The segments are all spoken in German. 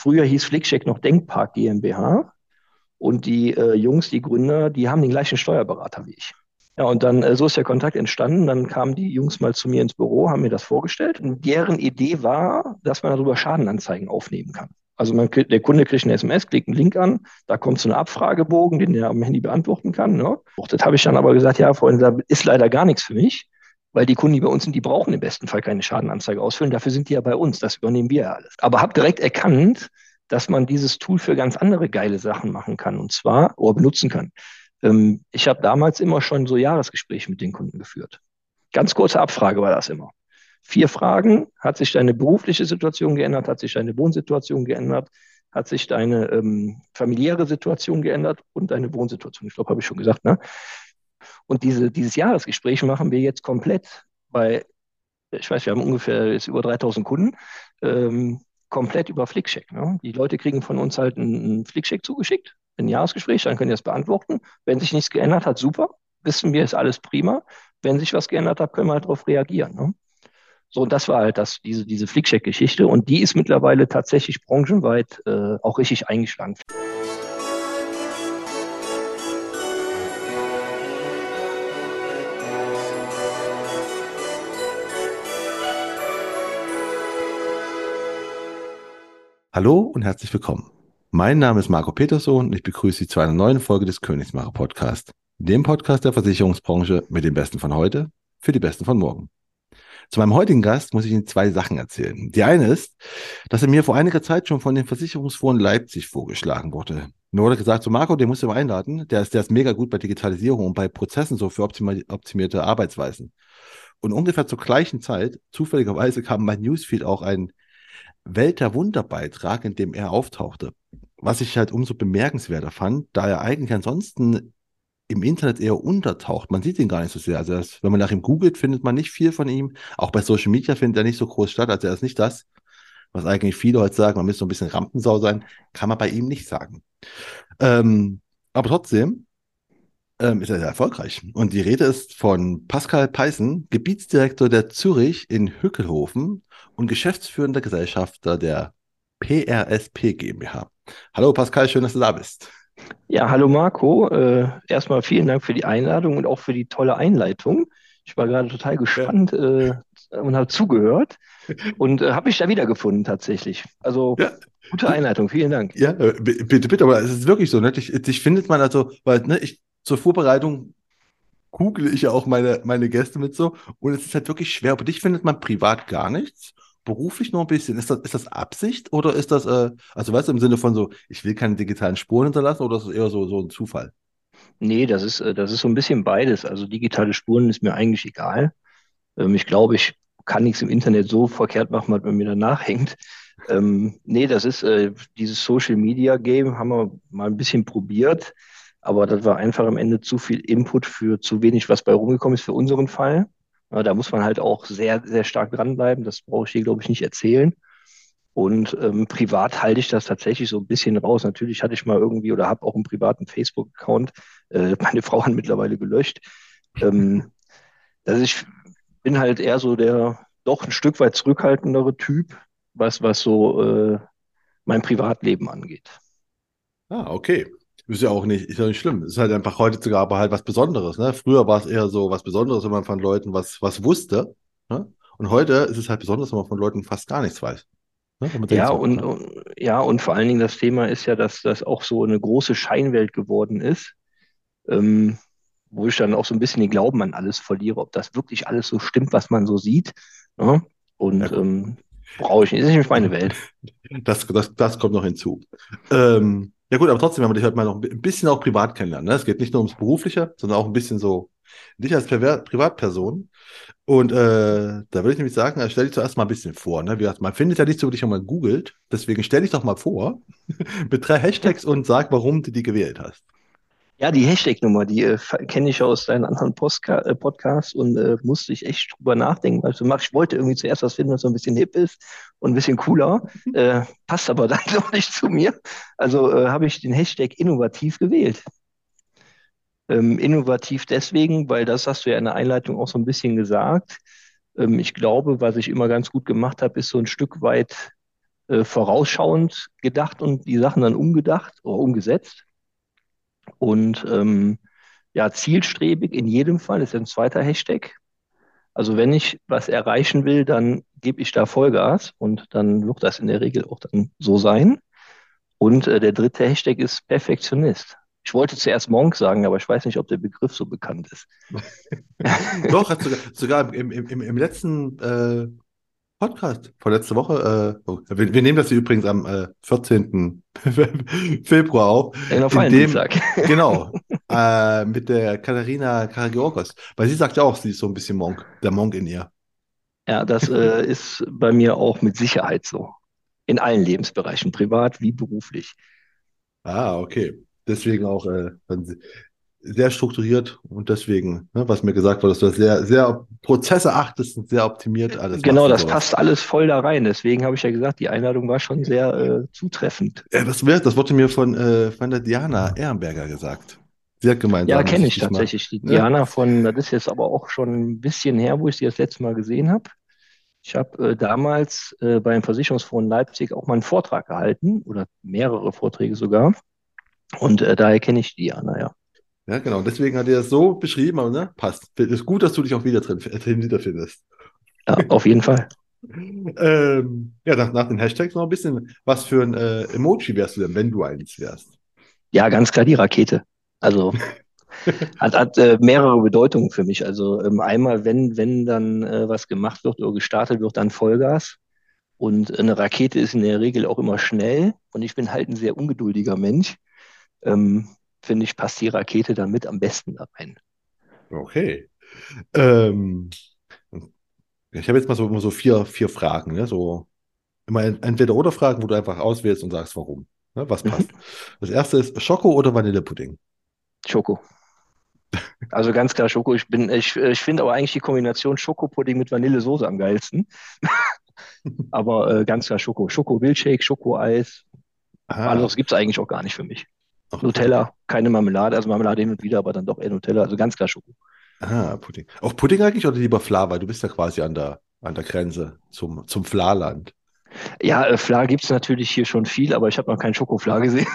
Früher hieß Flickcheck noch Denkpark GmbH. Und die äh, Jungs, die Gründer, die haben den gleichen Steuerberater wie ich. Ja, und dann, äh, so ist der Kontakt entstanden. Dann kamen die Jungs mal zu mir ins Büro, haben mir das vorgestellt. Und deren Idee war, dass man darüber Schadenanzeigen aufnehmen kann. Also man, der Kunde kriegt eine SMS, klickt einen Link an, da kommt so ein Abfragebogen, den er am Handy beantworten kann. Ne? Das habe ich dann aber gesagt, ja, Freunde, da ist leider gar nichts für mich, weil die Kunden, die bei uns sind, die brauchen im besten Fall keine Schadenanzeige ausfüllen. Dafür sind die ja bei uns, das übernehmen wir ja alles. Aber habe direkt erkannt, dass man dieses Tool für ganz andere geile Sachen machen kann und zwar oder benutzen kann. Ähm, ich habe damals immer schon so Jahresgespräche mit den Kunden geführt. Ganz kurze Abfrage war das immer. Vier Fragen. Hat sich deine berufliche Situation geändert? Hat sich deine Wohnsituation geändert? Hat sich deine ähm, familiäre Situation geändert und deine Wohnsituation? Ich glaube, habe ich schon gesagt. Ne? Und diese, dieses Jahresgespräch machen wir jetzt komplett bei, ich weiß, wir haben ungefähr jetzt über 3000 Kunden. Ähm, komplett über Flickcheck. Ne? Die Leute kriegen von uns halt einen Flickcheck zugeschickt, ein Jahresgespräch, dann können die das beantworten. Wenn sich nichts geändert hat, super. Wissen wir, ist alles prima. Wenn sich was geändert hat, können wir halt darauf reagieren. Ne? So, und das war halt das, diese, diese Flickcheck-Geschichte. Und die ist mittlerweile tatsächlich branchenweit äh, auch richtig eingeschlagen. Hallo und herzlich willkommen. Mein Name ist Marco Peterson und ich begrüße Sie zu einer neuen Folge des Königsmacher Podcast, dem Podcast der Versicherungsbranche mit den Besten von heute für die Besten von morgen. Zu meinem heutigen Gast muss ich Ihnen zwei Sachen erzählen. Die eine ist, dass er mir vor einiger Zeit schon von den Versicherungsforen Leipzig vorgeschlagen wurde. Mir wurde gesagt, so Marco, den musst du mal einladen. Der ist, der ist mega gut bei Digitalisierung und bei Prozessen so für optimierte Arbeitsweisen. Und ungefähr zur gleichen Zeit, zufälligerweise, kam mein Newsfeed auch ein Welt der Wunder-Beitrag, in dem er auftauchte. Was ich halt umso bemerkenswerter fand, da er eigentlich ansonsten im Internet eher untertaucht. Man sieht ihn gar nicht so sehr. Also das, wenn man nach ihm googelt, findet man nicht viel von ihm. Auch bei Social Media findet er nicht so groß statt. Also er ist nicht das, was eigentlich viele heute sagen, man müsste so ein bisschen Rampensau sein, kann man bei ihm nicht sagen. Ähm, aber trotzdem ähm, ist er sehr erfolgreich. Und die Rede ist von Pascal Peissen, Gebietsdirektor der Zürich in Hückelhofen und geschäftsführender Gesellschafter der PRSP GmbH. Hallo Pascal, schön, dass du da bist. Ja, hallo Marco. Äh, erstmal vielen Dank für die Einladung und auch für die tolle Einleitung. Ich war gerade total gespannt äh, und habe zugehört und äh, habe mich da wiedergefunden tatsächlich. Also ja. gute Einleitung, vielen Dank. Ja, äh, bitte, bitte, aber es ist wirklich so, ne? Dich, dich findet man also, weil ne, ich zur Vorbereitung google ich ja auch meine, meine Gäste mit so und es ist halt wirklich schwer. Aber dich findet man privat gar nichts beruflich noch ein bisschen. Ist das, ist das Absicht oder ist das, äh, also weißt du, im Sinne von so, ich will keine digitalen Spuren hinterlassen oder ist das eher so, so ein Zufall? Nee, das ist, äh, das ist so ein bisschen beides. Also digitale Spuren ist mir eigentlich egal. Ähm, ich glaube, ich kann nichts im Internet so verkehrt machen, was man mir danach hängt. Ähm, nee, das ist äh, dieses Social Media Game, haben wir mal ein bisschen probiert, aber das war einfach am Ende zu viel Input für zu wenig, was bei rumgekommen ist für unseren Fall. Ja, da muss man halt auch sehr, sehr stark dranbleiben. Das brauche ich hier, glaube ich, nicht erzählen. Und ähm, privat halte ich das tatsächlich so ein bisschen raus. Natürlich hatte ich mal irgendwie oder habe auch einen privaten Facebook-Account. Äh, meine Frau hat mittlerweile gelöscht. Ähm, also ich bin halt eher so der doch ein Stück weit zurückhaltendere Typ, was, was so äh, mein Privatleben angeht. Ah, okay. Ist ja auch nicht, ist ja nicht schlimm. Ist halt einfach heutzutage aber halt was Besonderes. Ne? Früher war es eher so was Besonderes, wenn man von Leuten was, was wusste. Ne? Und heute ist es halt besonders, wenn man von Leuten fast gar nichts weiß. Ne? Ja, so, und, ne? und, ja, und vor allen Dingen das Thema ist ja, dass das auch so eine große Scheinwelt geworden ist, ähm, wo ich dann auch so ein bisschen den Glauben an alles verliere, ob das wirklich alles so stimmt, was man so sieht. Ne? Und ja, ähm, brauche ich nicht. Das ist nicht meine Welt. Das, das, das kommt noch hinzu. Ähm, ja gut, aber trotzdem, wenn man dich halt mal noch ein bisschen auch privat kennenlernen. Ne? Es geht nicht nur ums Berufliche, sondern auch ein bisschen so dich als Privatperson. Und äh, da würde ich nämlich sagen, also stell dich zuerst mal ein bisschen vor. Ne? Wie man findet ja nicht so, wie dich mal googelt. Deswegen stell dich doch mal vor mit drei Hashtags und sag, warum du die gewählt hast. Ja, die Hashtag-Nummer, die äh, kenne ich aus deinen anderen Postka äh, Podcasts und äh, musste ich echt drüber nachdenken. Also ich wollte irgendwie zuerst was finden, was so ein bisschen hip ist und ein bisschen cooler. Mhm. Äh, passt aber dann doch nicht zu mir. Also äh, habe ich den Hashtag innovativ gewählt. Ähm, innovativ deswegen, weil das hast du ja in der Einleitung auch so ein bisschen gesagt. Ähm, ich glaube, was ich immer ganz gut gemacht habe, ist so ein Stück weit vorausschauend gedacht und die Sachen dann umgedacht oder umgesetzt. Und ähm, ja, zielstrebig in jedem Fall ist ein zweiter Hashtag. Also wenn ich was erreichen will, dann gebe ich da Vollgas und dann wird das in der Regel auch dann so sein. Und äh, der dritte Hashtag ist Perfektionist. Ich wollte zuerst Monk sagen, aber ich weiß nicht, ob der Begriff so bekannt ist. Doch, sogar, sogar im, im, im letzten äh, Podcast vor letzter Woche, äh, oh, wir, wir, nehmen das hier übrigens am äh, 14. Februar auf. Ja, auf in dem, genau, äh, mit der Katharina Karagiorgos. Weil sie sagt ja auch, sie ist so ein bisschen Monk, der Monk in ihr. Ja, das äh, ist bei mir auch mit Sicherheit so. In allen Lebensbereichen, privat wie beruflich. Ah, okay. Deswegen auch äh, sehr strukturiert und deswegen, ne, was mir gesagt wurde, dass du das sehr, sehr Prozesse achtest und sehr optimiert alles. Genau, das sowas. passt alles voll da rein. Deswegen habe ich ja gesagt, die Einladung war schon sehr äh, zutreffend. Ja, das, wird, das wurde mir von, äh, von der Diana Ehrenberger gesagt. Sie hat gemeint. Ja, kenne ich tatsächlich. Die Diana ja. von, das ist jetzt aber auch schon ein bisschen her, wo ich sie das letzte Mal gesehen habe. Ich habe äh, damals äh, beim Versicherungsfonds Leipzig auch mal einen Vortrag gehalten oder mehrere Vorträge sogar. Und äh, daher kenne ich Diana, ja. Ja, genau. Deswegen hat er das so beschrieben, aber ne, passt. Ist gut, dass du dich auch wieder drin, drin wiederfindest. Ja, auf jeden Fall. ähm, ja, nach, nach den Hashtags noch ein bisschen. Was für ein äh, Emoji wärst du denn, wenn du eins wärst? Ja, ganz klar die Rakete. Also hat, hat äh, mehrere Bedeutungen für mich. Also ähm, einmal, wenn, wenn dann äh, was gemacht wird oder gestartet wird, dann Vollgas. Und eine Rakete ist in der Regel auch immer schnell. Und ich bin halt ein sehr ungeduldiger Mensch. Ähm, finde ich, passt die Rakete damit am besten rein. Okay. Ähm, ich habe jetzt mal so immer so vier, vier Fragen, ne? so immer entweder oder Fragen, wo du einfach auswählst und sagst, warum. Ne? Was passt. Mhm. Das erste ist Schoko oder Vanillepudding? Schoko. Also ganz klar Schoko. Ich bin, ich, ich finde aber eigentlich die Kombination Schokopudding mit Vanillesoße am geilsten. aber äh, ganz klar Schoko. Schoko-Milchshake, Schoko-Eis. Alles gibt es eigentlich auch gar nicht für mich. Ach, Nutella, keine Marmelade, also Marmelade hin und wieder, aber dann doch eher Nutella, also ganz klar Schoko. Ah, Pudding. Auch Pudding eigentlich oder lieber Fla, weil du bist ja quasi an der, an der Grenze zum, zum Fla-Land. Ja, äh, Fla gibt es natürlich hier schon viel, aber ich habe noch keinen Schokofla gesehen.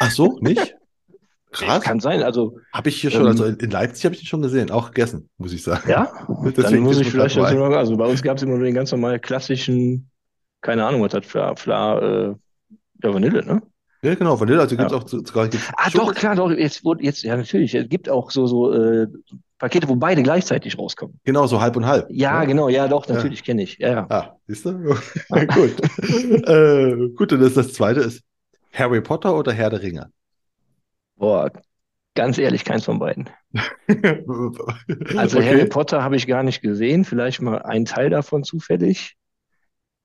Ach so, nicht? Krass. Kann sein, also. Habe ich hier schon, ähm, also in Leipzig habe ich ihn schon gesehen, auch gegessen, muss ich sagen. Ja, dann muss ich vielleicht dazu noch, also bei uns gab es immer nur den ganz normalen klassischen, keine Ahnung, was hat Fla, Fla, äh, ja, Vanille, ne? Ja, genau, Vanille, also gibt es auch sogar. Ah, Schoko doch, klar, doch, jetzt, jetzt, ja, natürlich. Es gibt auch so, so äh, Pakete, wo beide gleichzeitig rauskommen. Genau, so halb und halb. Ja, ja. genau, ja, doch, natürlich ja. kenne ich. Ja, ja. Ah, siehst du? gut. äh, gut, und das, das zweite ist Harry Potter oder Herr der Ringe? Boah, ganz ehrlich, keins von beiden. also okay. Harry Potter habe ich gar nicht gesehen, vielleicht mal ein Teil davon zufällig.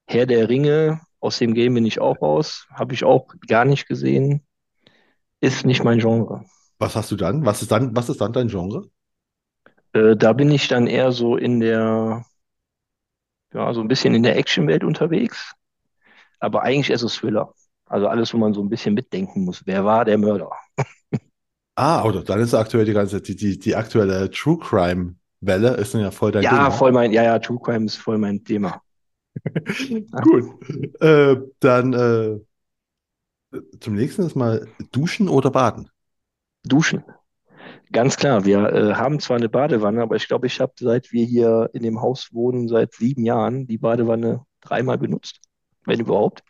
Herr der Ringe aus dem Game bin ich auch raus. Habe ich auch gar nicht gesehen. Ist nicht mein Genre. Was hast du dann? Was ist dann, was ist dann dein Genre? Äh, da bin ich dann eher so in der, ja, so ein bisschen in der Actionwelt unterwegs. Aber eigentlich eher so Thriller. Also alles, wo man so ein bisschen mitdenken muss. Wer war der Mörder? ah, oder dann ist aktuell die ganze, die, die, die aktuelle True Crime Welle ist dann ja voll dein ja, Thema. Ja, voll mein, ja, ja, True Crime ist voll mein Thema. Gut. Äh, dann äh, zum nächsten ist mal duschen oder baden. Duschen. Ganz klar, wir äh, haben zwar eine Badewanne, aber ich glaube, ich habe, seit wir hier in dem Haus wohnen, seit sieben Jahren, die Badewanne dreimal benutzt, wenn überhaupt.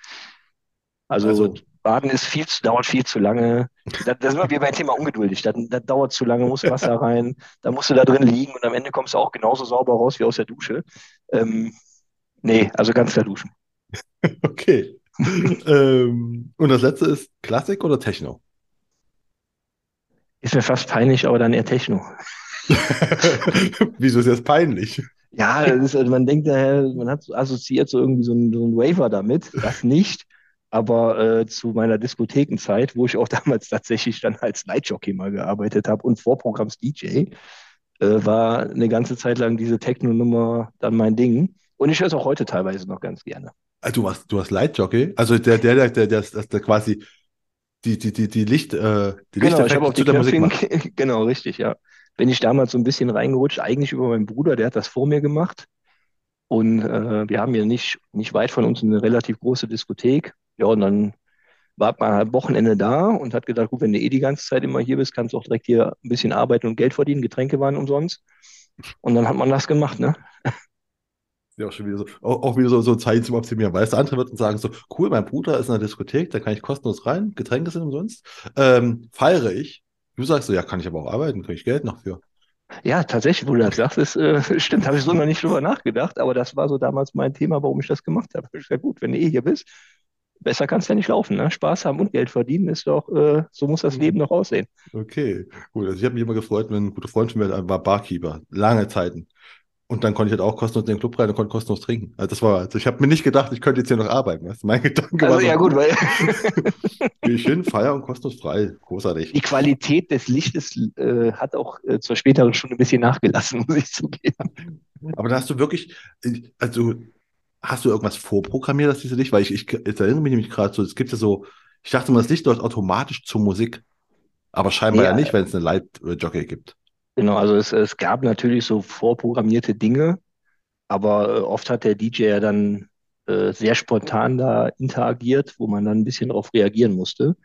Also, also Baden ist viel zu, dauert viel zu lange. Da, da sind wir beim Thema ungeduldig. Das, das dauert zu lange, muss Wasser rein, da musst du da drin liegen und am Ende kommst du auch genauso sauber raus wie aus der Dusche. Ähm, Nee, also ganz klar duschen. okay. ähm, und das letzte ist Klassik oder Techno? Ist mir fast peinlich, aber dann eher Techno. Wieso ist das peinlich? Ja, das ist, also man denkt daher, man hat assoziiert so irgendwie so ein, so ein Waver damit, das nicht. Aber äh, zu meiner Diskothekenzeit, wo ich auch damals tatsächlich dann als Lightjockey mal gearbeitet habe und Vorprogramms-DJ, äh, war eine ganze Zeit lang diese Techno-Nummer dann mein Ding. Und ich höre es auch heute teilweise noch ganz gerne. Also du warst, du warst Lightjockey? Also der, der, der, der, der, der, der quasi die, die, die, die Licht, äh, die genau, ich habe auch die Musik Genau, richtig, ja. Bin ich damals so ein bisschen reingerutscht, eigentlich über meinen Bruder, der hat das vor mir gemacht. Und äh, wir haben hier nicht, nicht weit von uns eine relativ große Diskothek. Ja, und dann war man am Wochenende da und hat gedacht, gut, wenn du eh die ganze Zeit immer hier bist, kannst du auch direkt hier ein bisschen arbeiten und Geld verdienen. Getränke waren umsonst. Und dann hat man das gemacht, ne? Ja, auch schon wieder so, auch, auch wieder so, so Zeit zum Optimieren. Weißt du, andere würden sagen so, cool, mein Bruder ist in der Diskothek, da kann ich kostenlos rein, Getränke sind umsonst. Ähm, feiere ich. Du sagst so, ja, kann ich aber auch arbeiten, kriege ich Geld noch für. Ja, tatsächlich, wo du das sagst, ist, äh, stimmt, habe ich so noch nicht drüber nachgedacht, aber das war so damals mein Thema, warum ich das gemacht habe. Ich sage, gut, wenn du eh hier bist, besser kann es ja nicht laufen. Ne? Spaß haben und Geld verdienen ist doch, äh, so muss das Leben noch aussehen. Okay, gut. Also ich habe mich immer gefreut, wenn ein guter Freund von mir war Barkeeper, lange Zeiten. Und dann konnte ich halt auch kostenlos in den Club rein und konnte kostenlos trinken. Also das war, also ich habe mir nicht gedacht, ich könnte jetzt hier noch arbeiten. Weißt? Mein Gedanke Also war so, ja gut, weil gehe ich hin, feier und kostenlos frei. Großartig. die Qualität des Lichtes äh, hat auch äh, zur späteren Stunde ein bisschen nachgelassen, muss ich zugeben. Aber da hast du wirklich, also hast du irgendwas vorprogrammiert, dass diese Licht, weil ich, ich jetzt erinnere mich nämlich gerade so, es gibt ja so, ich dachte mal, das Licht läuft automatisch zur Musik. Aber scheinbar ja, Ja, nicht, wenn es eine Light-Jockey gibt. Genau, also es, es gab natürlich so vorprogrammierte Dinge, aber äh, oft hat der DJ ja dann äh, sehr spontan da interagiert, wo man dann ein bisschen darauf reagieren musste.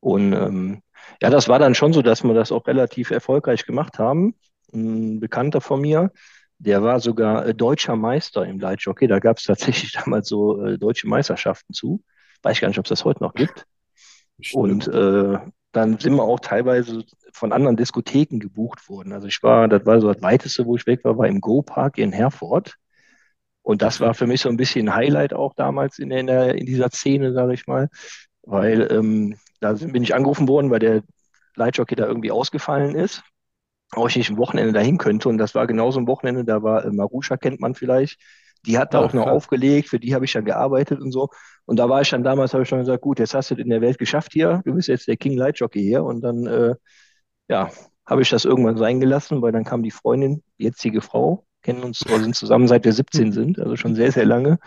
Und ähm, ja, das war dann schon so, dass wir das auch relativ erfolgreich gemacht haben. Ein Bekannter von mir, der war sogar äh, deutscher Meister im Lightjockey. Da gab es tatsächlich damals so äh, deutsche Meisterschaften zu. Weiß ich gar nicht, ob es das heute noch gibt. Und Stimmt. äh, dann sind wir auch teilweise von anderen Diskotheken gebucht worden. Also ich war, das war so das Weiteste, wo ich weg war, war im Go-Park in Herford. Und das war für mich so ein bisschen ein Highlight auch damals in, der, in der- in dieser Szene, sage ich mal. Weil ähm, da bin ich angerufen worden, weil der Lightjockey da irgendwie ausgefallen ist. Ob ich nicht ein Wochenende dahin könnte. Und das war genauso ein Wochenende, da war äh, Marusha, kennt man vielleicht. Die hat da Ah, auch noch klar. aufgelegt, für die habe ich dann gearbeitet und so. Und da war ich dann damals, habe ich schon gesagt, gut, jetzt hast du es in der Welt geschafft hier. Du bist jetzt der King Lightjockey hier. Und dann, äh, ja, habe ich das irgendwann sein gelassen, weil dann kam die Freundin, die jetzige Frau, kennen uns oder sind zusammen seit wir 17 sind, also schon sehr, sehr lange.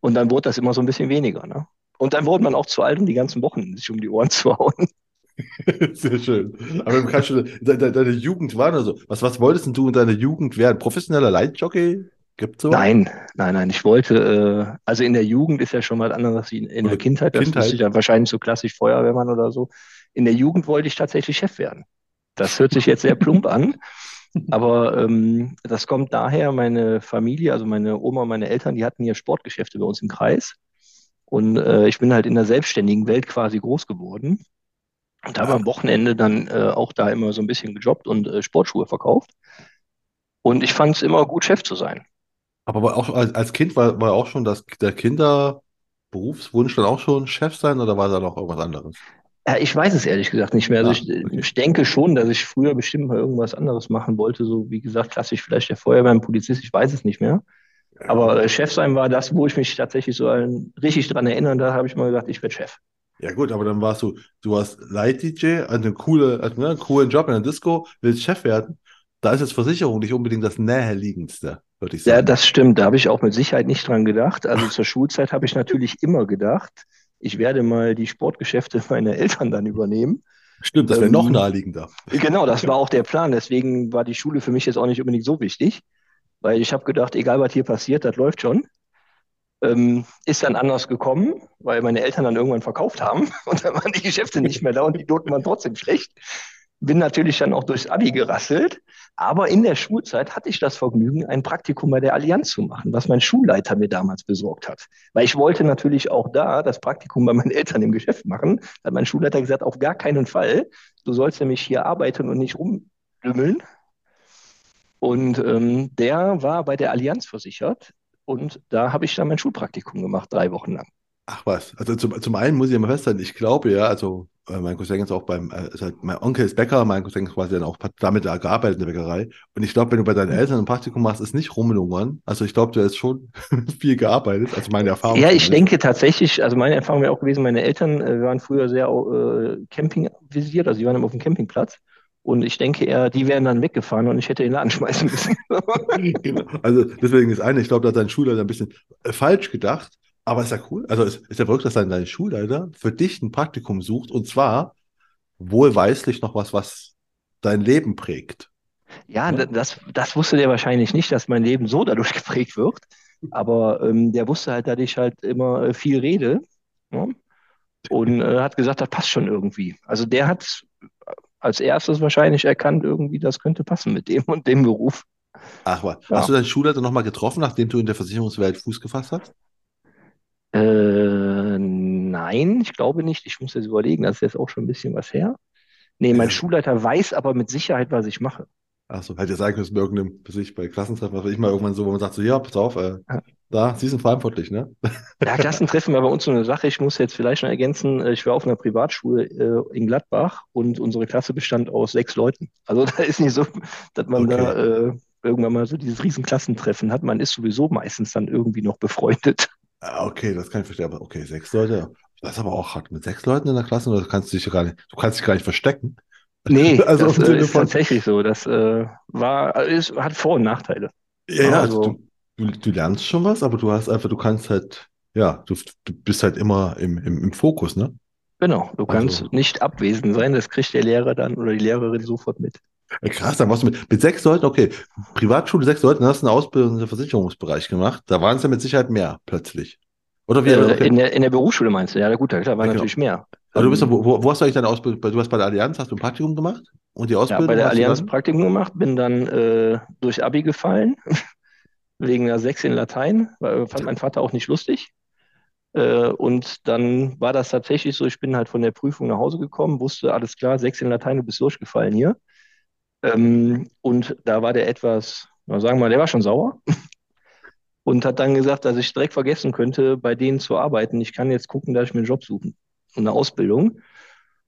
Und dann wurde das immer so ein bisschen weniger, ne? Und dann wurde man auch zu alt, um die ganzen Wochen sich um die Ohren zu hauen. Sehr schön. Aber du kannst schon, de, de, deine Jugend war oder so. Was, was wolltest denn du in deiner Jugend werden? Professioneller Lightjockey? Gibt's sowas? Nein, nein, nein. Ich wollte, äh, also in der Jugend ist ja schon mal anderes wie in, in der Kindheit. Das Kindheit? ich ja wahrscheinlich so klassisch Feuerwehrmann oder so. In der Jugend wollte ich tatsächlich Chef werden. Das hört sich jetzt sehr plump an, aber ähm, das kommt daher, meine Familie, also meine Oma meine Eltern, die hatten hier Sportgeschäfte bei uns im Kreis. Und äh, ich bin halt in der selbstständigen Welt quasi groß geworden und habe am Wochenende dann äh, auch da immer so ein bisschen gejobbt und äh, Sportschuhe verkauft. Und ich fand es immer gut, Chef zu sein. aber auch als, als Kind war, war auch schon das, der Kinderberufswunsch dann auch schon Chef sein oder war da noch irgendwas anderes? Ja, ich weiß es ehrlich gesagt nicht mehr. Also ich, okay. ich denke schon, dass ich früher bestimmt mal irgendwas anderes machen wollte. So wie gesagt, klassisch vielleicht der Feuerwehrmann, Polizist, ich weiß es nicht mehr. Aber äh, Chef sein war das, wo ich mich tatsächlich so an, richtig dran erinnern, da habe ich mal gesagt, ich werde Chef. Ja gut, aber dann warst du, du warst Light-DJ, also eine coole, also, ne, einen coolen Job in der Disco, willst Chef werden. Da ist jetzt Versicherung nicht unbedingt das näherliegendste, würde ich Ja, sagen. das stimmt. Da habe ich auch mit Sicherheit nicht dran gedacht. Also zur Schulzeit habe ich natürlich immer gedacht, ich werde mal die Sportgeschäfte meiner Eltern dann übernehmen. Stimmt, das wäre noch Ähm, naheliegender. Genau, das war auch der Plan. Deswegen war die Schule für mich jetzt auch nicht unbedingt so wichtig, weil ich habe gedacht, egal was hier passiert, das läuft schon. Ähm, ist dann anders gekommen, weil meine Eltern dann irgendwann verkauft haben und dann waren die Geschäfte nicht mehr da und die Noten waren trotzdem schlecht. Bin natürlich dann auch durchs Abi gerasselt, aber in der Schulzeit hatte ich das Vergnügen, ein Praktikum bei der Allianz zu machen, was mein Schulleiter mir damals besorgt hat. Weil ich wollte natürlich auch da das Praktikum bei meinen Eltern im Geschäft machen. Da hat mein Schulleiter gesagt, auf gar keinen Fall. Du sollst nämlich hier arbeiten und nicht rumdümmeln. Und ähm, der war bei der Allianz versichert und da habe ich dann mein Schulpraktikum gemacht, drei Wochen lang. Ach was, also zum, zum einen muss ich ja mal festhalten, ich glaube ja, also mein Cousin ist auch beim, äh, ist halt, mein Onkel ist Bäcker, mein Cousin ist quasi dann auch damit gearbeitet in der Bäckerei. Und ich glaube, wenn du bei deinen Eltern ein Praktikum machst, ist nicht rumlungern. Also ich glaube, du hast schon viel gearbeitet, also meine Erfahrung Ja, ich denke tatsächlich, also meine Erfahrung wäre auch gewesen, meine Eltern äh, waren früher sehr äh, Camping visiert, also die waren immer auf dem Campingplatz. Und ich denke eher, die wären dann weggefahren und ich hätte den Laden schmeißen müssen. Genau. Also deswegen ist eine, ich glaube, da hat dein Schulleiter ein bisschen äh, falsch gedacht, aber ist ja cool. Also es ist ja verrückt, dass dein, dein Schulleiter für dich ein Praktikum sucht und zwar wohlweislich noch was, was dein Leben prägt. Ja, da- das, das wusste der wahrscheinlich nicht, dass mein Leben so dadurch geprägt wird. Aber ähm, der wusste halt, dass ich halt immer äh, viel rede. Ne? Und äh, hat gesagt, das passt schon irgendwie. Also der hat als erstes wahrscheinlich erkannt, irgendwie, das könnte passen mit dem und dem Beruf. Ach, was. Hast Ja. du deinen Schulleiter nochmal getroffen, nachdem du in der Versicherungswelt Fuß gefasst hast? Äh, nein, ich glaube nicht. Ich muss jetzt überlegen, das ist jetzt auch schon ein bisschen was her. Nee, mein Ja. Schulleiter weiß aber mit Sicherheit, was ich mache. Ach so, hätte ja sagen können, bei irgendeinem, weiß ich, bei Klassentreffen, was ich mal irgendwann so, wo man sagt so, ja, pass auf, äh, Ja. da, Sie sind verantwortlich, ne? Ja, Klassentreffen war bei uns so eine Sache. Ich muss jetzt vielleicht noch ergänzen, äh, ich war auf einer Privatschule äh, in Gladbach und unsere Klasse bestand aus sechs Leuten. Also da ist nicht so, dass man da Okay. äh, irgendwann mal so dieses Riesenklassentreffen hat. Man ist sowieso meistens dann irgendwie noch befreundet. Ah, Okay, das kann ich verstehen, aber okay, sechs Leute, das ist aber auch hart. Mit sechs Leuten in der Klasse, oder kannst du dich gar nicht, du kannst dich gar nicht verstecken. Nee, Also das äh, ist tatsächlich so. Das äh, war, äh, ist, hat Vor- und Nachteile. ja, Ja, ja, also also, du, du, du lernst schon was, aber du hast einfach, du kannst halt, ja, du, du bist halt immer im, im, im Fokus, ne? genau, du kannst Also, nicht abwesend sein. Das kriegt der Lehrer dann oder die Lehrerin sofort mit. Ja, krass, dann warst du mit, mit sechs Leuten, okay, Privatschule, sechs Leuten, dann hast du eine Ausbildung im Versicherungsbereich gemacht. Da waren es ja mit Sicherheit mehr, plötzlich. Oder wie, Äh, okay, in der, in der Berufsschule meinst du? Ja, gut, klar, war ja, natürlich genau. mehr. Aber du bist doch, Ähm, wo, wo hast du eigentlich deine Ausbildung? Du hast bei der Allianz, hast du ein Praktikum gemacht? Und die ja, bei Ausbildung der Allianz dann? Praktikum gemacht, bin dann äh, durch Abi gefallen, wegen einer 6 in Latein, weil, fand mein Vater auch nicht lustig. Äh, und dann war das tatsächlich so, ich bin halt von der Prüfung nach Hause gekommen, wusste, alles klar, 6 in Latein, du bist durchgefallen hier. Ähm, und da war der etwas, sagen wir mal, der war schon sauer und hat dann gesagt, dass ich direkt vergessen könnte, bei denen zu arbeiten. Ich kann jetzt gucken, dass ich mir einen Job suchen und eine Ausbildung.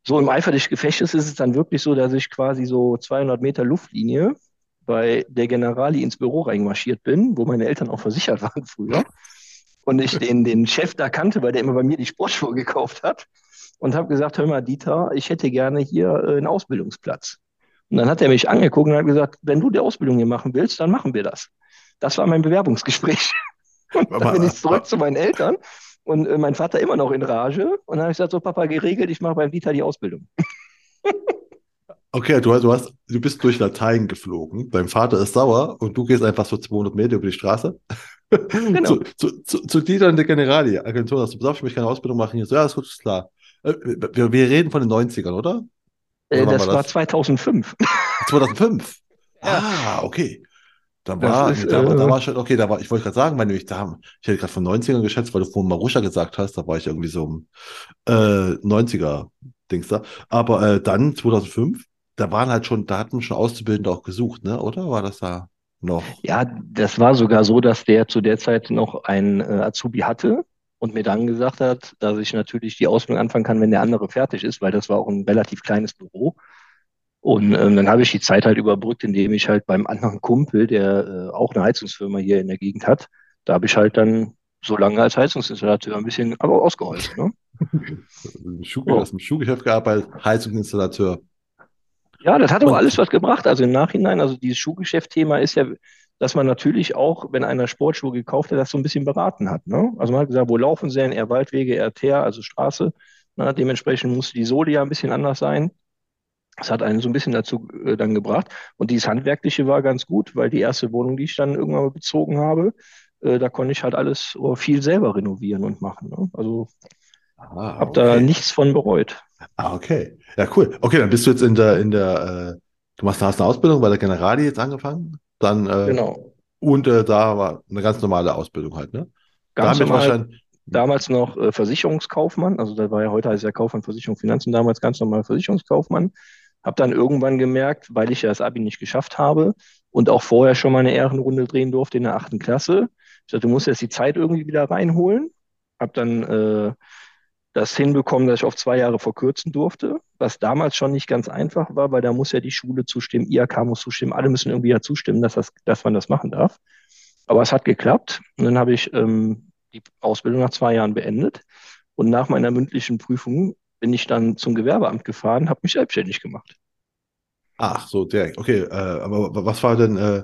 So im Eifer des Gefechtes ist es dann wirklich so, dass ich quasi so 200 Meter Luftlinie bei der Generali ins Büro reinmarschiert bin, wo meine Eltern auch versichert waren früher. Und ich den, den Chef da kannte, weil der immer bei mir die Sportschuhe gekauft hat. Und habe gesagt, hör mal, Dieter, ich hätte gerne hier äh, einen Ausbildungsplatz. Und dann hat er mich angeguckt und hat gesagt, wenn du die Ausbildung hier machen willst, dann machen wir das. Das war mein Bewerbungsgespräch. Und dann bin ich zurück zu meinen Eltern und äh, mein Vater immer noch in Rage. Und dann habe ich gesagt, so Papa, geregelt, ich mache beim Dieter die Ausbildung. Okay, du, du hast, du bist durch Latein geflogen. Dein Vater ist sauer und du gehst einfach so 200 Meter über die Straße. Genau. zu, zu, zu, zu Dieter in der Generali, Agentur, hast du besoffen, ich möchte keine Ausbildung machen. Hier so, ja, ist gut, ist klar. Äh, Wir, wir reden von den 90ern, oder? Äh, das war das? 2005. 2005. Ja, Ah, okay. Dann war, ist, da war, da äh, war schon, okay, da war, ich wollte gerade sagen, weil nämlich da, ich hätte gerade von 90ern geschätzt, weil du vorhin Marusha gesagt hast, da war ich irgendwie so im äh, 90er-Dings da. Aber äh, dann 2005, da waren halt schon, da hatten schon Auszubildende auch gesucht, ne? Oder war das da noch? ja, das war sogar so, dass der zu der Zeit noch einen äh, Azubi hatte und mir dann gesagt hat, dass ich natürlich die Ausbildung anfangen kann, wenn der andere fertig ist, weil das war auch ein relativ kleines Büro. Und ähm, dann habe ich die Zeit halt überbrückt, indem ich halt beim anderen Kumpel, der äh, auch eine Heizungsfirma hier in der Gegend hat, da habe ich halt dann so lange als Heizungsinstallateur ein bisschen aber ausgeholfen. Ne? Im Schuh, Ja. hast im Schuhgeschäft gearbeitet, Heizungsinstallateur. Ja, das hat auch Und alles was gebracht. Also im Nachhinein, also dieses Schuhgeschäft-Thema ist ja, dass man natürlich auch, wenn einer Sportschuhe gekauft hat, das so ein bisschen beraten hat. Ne? Also man hat gesagt, wo laufen sie denn? Eher Waldwege, eher Teer, also Straße. Ne? Dementsprechend musste die Sohle ja ein bisschen anders sein. Das hat einen so ein bisschen dazu äh, dann gebracht. Und dieses Handwerkliche war ganz gut, weil die erste Wohnung, die ich dann irgendwann mal bezogen habe, äh, da konnte ich halt alles oder viel selber renovieren und machen. Ne? Also ah, habe da nichts von bereut. Ah, okay. Ja, cool. Okay, dann bist du jetzt in der, in der, äh, du machst, hast eine Ausbildung bei der Generali jetzt angefangen. Dann, äh, Genau. und äh, da war eine ganz normale Ausbildung halt, ne? Ganz Damit normal damals noch äh, Versicherungskaufmann, also da war ja heute heißt ja Kaufmann Versicherung Finanzen, damals ganz normal Versicherungskaufmann. Habe dann irgendwann gemerkt, weil ich ja das Abi nicht geschafft habe und auch vorher schon mal eine Ehrenrunde drehen durfte in der achten Klasse. Ich dachte, du musst jetzt die Zeit irgendwie wieder reinholen. Habe dann äh, das hinbekommen, dass ich auf zwei Jahre verkürzen durfte, was damals schon nicht ganz einfach war, weil da muss ja die Schule zustimmen, IHK muss zustimmen, alle müssen irgendwie ja zustimmen, dass, das, dass man das machen darf. Aber es hat geklappt. Und dann habe ich ähm, die Ausbildung nach zwei Jahren beendet. Und nach meiner mündlichen Prüfung bin ich dann zum Gewerbeamt gefahren, habe mich selbstständig gemacht. Ach, so direkt. Okay, äh, aber wa- was war denn äh,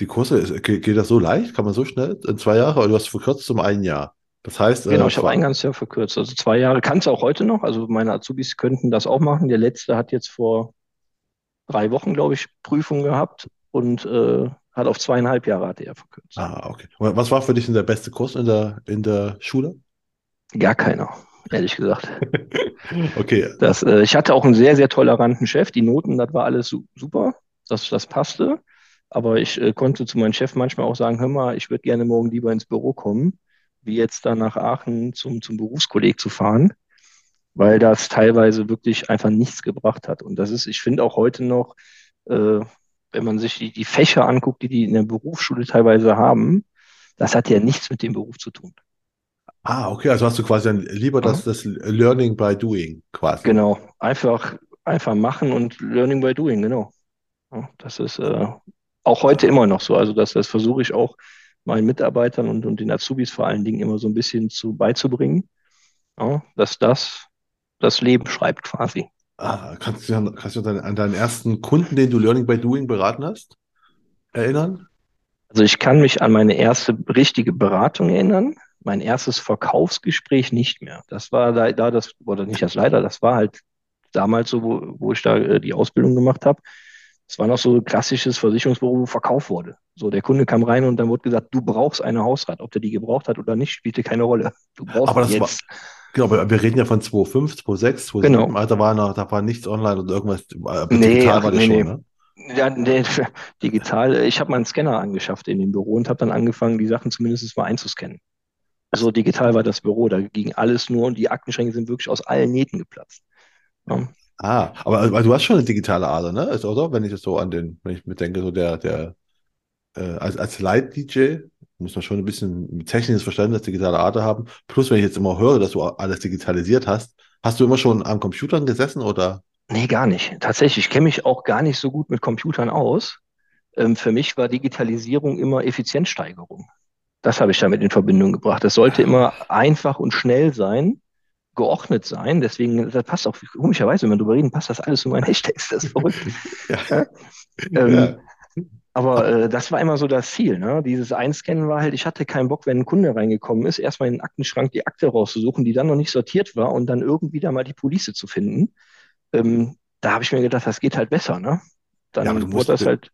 die Kurse? Geht das so leicht? Kann man so schnell in zwei Jahre? Oder du hast verkürzt um ein Jahr. Das heißt, Genau, äh, ich habe ein zwei, ganzes Jahr verkürzt. Also zwei Jahre kann es auch heute noch. Also meine Azubis könnten das auch machen. Der letzte hat jetzt vor drei Wochen, glaube ich, Prüfung gehabt und äh, hat auf zweieinhalb Jahre hatte er verkürzt. Ah, okay. Was war für dich denn der beste Kurs in der, in der Schule? Gar keiner, ehrlich gesagt. okay. Das, äh, ich hatte auch einen sehr, sehr toleranten Chef. Die Noten, das war alles su super. Das, das passte. Aber ich äh, konnte zu meinem Chef manchmal auch sagen, hör mal, ich würde gerne morgen lieber ins Büro kommen, wie jetzt dann nach Aachen zum, zum Berufskolleg zu fahren, weil das teilweise wirklich einfach nichts gebracht hat. Und das ist, ich finde auch heute noch, äh, wenn man sich die, die Fächer anguckt, die die in der Berufsschule teilweise haben, das hat ja nichts mit dem Beruf zu tun. Ah, okay, also hast du quasi dann lieber mhm. das, das Learning by Doing quasi. Genau, einfach, einfach machen und Learning by Doing, genau. Das ist äh, auch heute immer noch so. Also das, das versuche ich auch meinen Mitarbeitern und, und den Azubis vor allen Dingen immer so ein bisschen zu beizubringen, ja, dass das das Leben schreibt quasi. Ah, kannst du, kannst du an deinen ersten Kunden, den du Learning by Doing beraten hast, erinnern? Also ich kann mich an meine erste richtige Beratung erinnern. Mein erstes Verkaufsgespräch nicht mehr. Das war da, da das, oder nicht das leider, das war halt damals so, wo, wo ich da äh, die Ausbildung gemacht habe. Es war noch so ein klassisches Versicherungsbüro, wo verkauft wurde. So, der Kunde kam rein und dann wurde gesagt, du brauchst eine Hausrat. Ob der die gebraucht hat oder nicht, spielte keine Rolle. Du brauchst aber das jetzt. War, genau, wir reden ja von 2.5, 2.6, 2.7. Genau. Da war noch, da war nichts online und irgendwas. Nee, digital war das nee, schon, nee. ne? Ja, nee, digital. Ich habe mal einen Scanner angeschafft in dem Büro und habe dann angefangen, die Sachen zumindest mal einzuscannen. So digital war das Büro, da ging alles nur und die Aktenschränke sind wirklich aus allen Nähten geplatzt. Ja. Ah, aber also, du hast schon eine digitale Ader, ne? Ist, oder? Wenn ich das so an den, wenn ich mir denke, so der, der, äh, als, als Light-DJ muss man schon ein bisschen technisches Verständnis, digitale Ader haben. Plus, wenn ich jetzt immer höre, dass du alles digitalisiert hast, hast du immer schon am Computern gesessen oder? Nee, gar nicht. Tatsächlich, ich kenne mich auch gar nicht so gut mit Computern aus. Ähm, für mich war Digitalisierung immer Effizienzsteigerung. Das habe ich damit in Verbindung gebracht. Es sollte immer einfach und schnell sein geordnet sein. Deswegen, das passt auch komischerweise, wenn wir darüber reden, passt das alles in meinen Hashtags. Das ist verrückt. ja. Ähm, ja. Aber äh, das war immer so das Ziel. Ne? Dieses Einscannen war halt, ich hatte keinen Bock, wenn ein Kunde reingekommen ist, erstmal in den Aktenschrank die Akte rauszusuchen, die dann noch nicht sortiert war und dann irgendwie da mal die Police zu finden. Ähm, da habe ich mir gedacht, das geht halt besser. Ne? Dann ja, wurde das halt.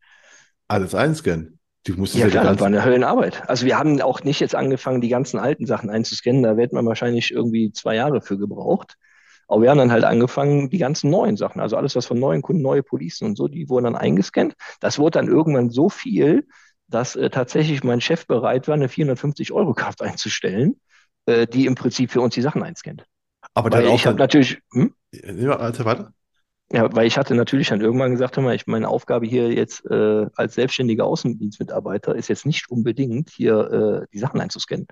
Alles einscannen. Du musstest ja, klar, das war eine Höllenarbeit. Also wir haben auch nicht jetzt angefangen, die ganzen alten Sachen einzuscannen. Da wird man wahrscheinlich irgendwie zwei Jahre für gebraucht. Aber wir haben dann halt angefangen, die ganzen neuen Sachen, also alles, was von neuen Kunden, neue Policen und so, die wurden dann eingescannt. Das wurde dann irgendwann so viel, dass äh, tatsächlich mein Chef bereit war, eine 450-Euro-Karte einzustellen, äh, die im Prinzip für uns die Sachen einscannt. Aber Weil ich habe natürlich. Hm? Ja, also weiter. Ja, weil ich hatte natürlich dann irgendwann gesagt, hör mal, ich, meine Aufgabe hier jetzt äh, als selbstständiger Außendienstmitarbeiter ist jetzt nicht unbedingt hier äh, die Sachen einzuscannen.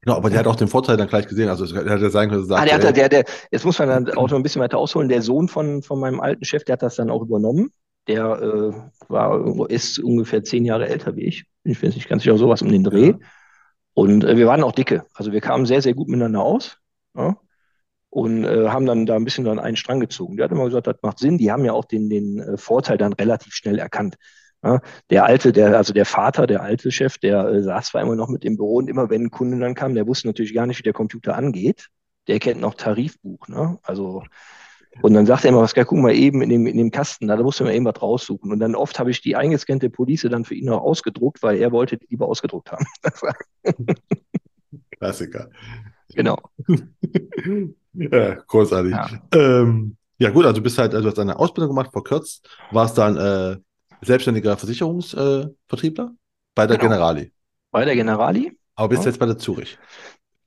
Genau, aber der hat auch den Vorteil dann gleich gesehen. Also er hat ja sagen können, sagt, ah, der hat, der, der, jetzt muss man dann auch noch ein bisschen weiter ausholen. Der Sohn von, von meinem alten Chef, der hat das dann auch übernommen. Der äh, war, ist ungefähr zehn Jahre älter wie ich. Ich weiß nicht ganz sicher, sowas um den Dreh. Ja. Und äh, wir waren auch dicke. Also wir kamen sehr, sehr gut miteinander aus. Ja und äh, haben dann da ein bisschen dann einen Strang gezogen. Der hat immer gesagt, das macht Sinn. Die haben ja auch den, den äh, Vorteil dann relativ schnell erkannt. Ja, der alte, der, also der Vater, der alte Chef, der äh, saß zwar immer noch mit im Büro und immer wenn ein Kunde dann kam, der wusste natürlich gar nicht, wie der Computer angeht. Der kennt noch Tarifbuch, ne? Also, und dann sagt er immer, was guck mal eben in dem, in dem Kasten, da, da musst du mal eben was raussuchen. Und dann oft habe ich die eingescannte Police dann für ihn noch ausgedruckt, weil er wollte die lieber ausgedruckt haben. Klassiker. Genau. ja, großartig. Ja. Ähm, ja. gut, also du bist halt, also du hast eine Ausbildung gemacht, verkürzt, warst dann äh, selbstständiger Versicherungsvertriebler äh, bei der genau. Generali. Bei der Generali. Aber bist ja. jetzt bei der Zurich.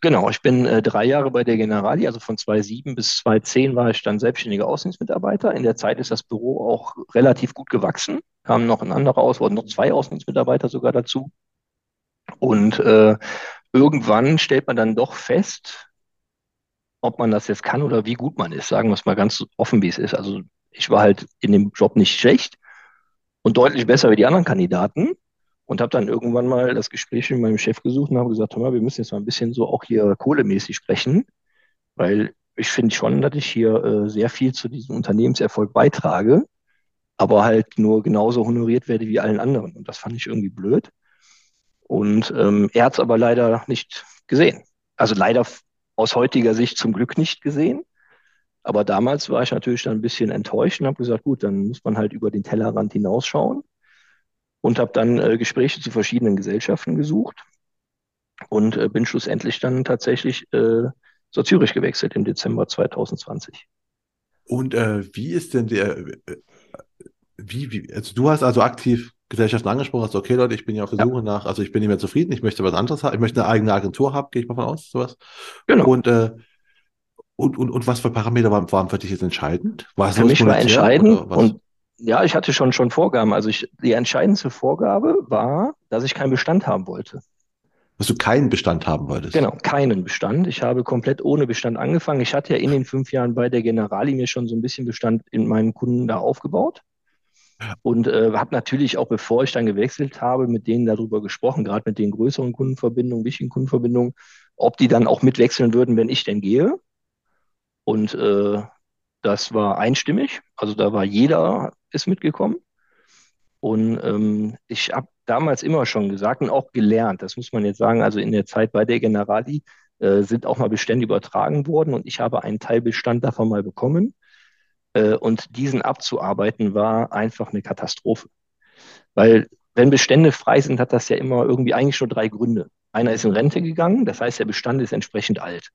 Genau, ich bin äh, drei Jahre bei der Generali, also von 2007 bis 2010 war ich dann selbstständiger Außendienstmitarbeiter. In der Zeit ist das Büro auch relativ gut gewachsen. Kamen noch ein anderer aus, wurden noch zwei Außendienstmitarbeiter sogar dazu. Und äh, irgendwann stellt man dann doch fest, ob man das jetzt kann oder wie gut man ist. Sagen wir es mal ganz offen, wie es ist. Also ich war halt in dem Job nicht schlecht und deutlich besser wie die anderen Kandidaten und habe dann irgendwann mal das Gespräch mit meinem Chef gesucht und habe gesagt, hör mal, wir müssen jetzt mal ein bisschen so auch hier kohlemäßig sprechen, weil ich finde schon, dass ich hier äh, sehr viel zu diesem Unternehmenserfolg beitrage, aber halt nur genauso honoriert werde wie allen anderen. Und das fand ich irgendwie blöd. Und ähm, er hat es aber leider nicht gesehen. Also leider aus heutiger Sicht zum Glück nicht gesehen. Aber damals war ich natürlich dann ein bisschen enttäuscht und habe gesagt, gut, dann muss man halt über den Tellerrand hinausschauen und habe dann äh, Gespräche zu verschiedenen Gesellschaften gesucht und äh, bin schlussendlich dann tatsächlich äh, zur Zürich gewechselt im Dezember 2020. Und äh, wie ist denn der, äh, wie, wie, also du hast also aktiv Gesellschaften angesprochen, hast, okay Leute, ich bin ja auf der Suche nach, also ich bin nicht mehr zufrieden, ich möchte was anderes haben, ich möchte eine eigene Agentur haben, gehe ich mal von aus, sowas. Genau. Und, äh, und, und, und was für Parameter waren, waren für dich jetzt entscheidend? War es für mich war entscheidend und ja, ich hatte schon, schon Vorgaben. Also ich, die entscheidendste Vorgabe war, dass ich keinen Bestand haben wollte. Dass du keinen Bestand haben wolltest? Genau, keinen Bestand. Ich habe komplett ohne Bestand angefangen. Ich hatte ja in den fünf Jahren bei der Generali mir schon so ein bisschen Bestand in meinen Kunden da aufgebaut. Und äh, habe natürlich auch, bevor ich dann gewechselt habe, mit denen darüber gesprochen, gerade mit den größeren Kundenverbindungen, wichtigen Kundenverbindungen, ob die dann auch mitwechseln würden, wenn ich denn gehe. Und äh, das war einstimmig. Also da war jeder ist mitgekommen. Und ähm, ich habe damals immer schon gesagt und auch gelernt, das muss man jetzt sagen, also in der Zeit bei der Generali äh, sind auch mal Bestände übertragen worden und ich habe einen Teilbestand davon mal bekommen. Äh, und diesen abzuarbeiten war einfach eine Katastrophe. Weil wenn Bestände frei sind, hat das ja immer irgendwie eigentlich nur drei Gründe. Einer ist in Rente gegangen, das heißt, der Bestand ist entsprechend alt.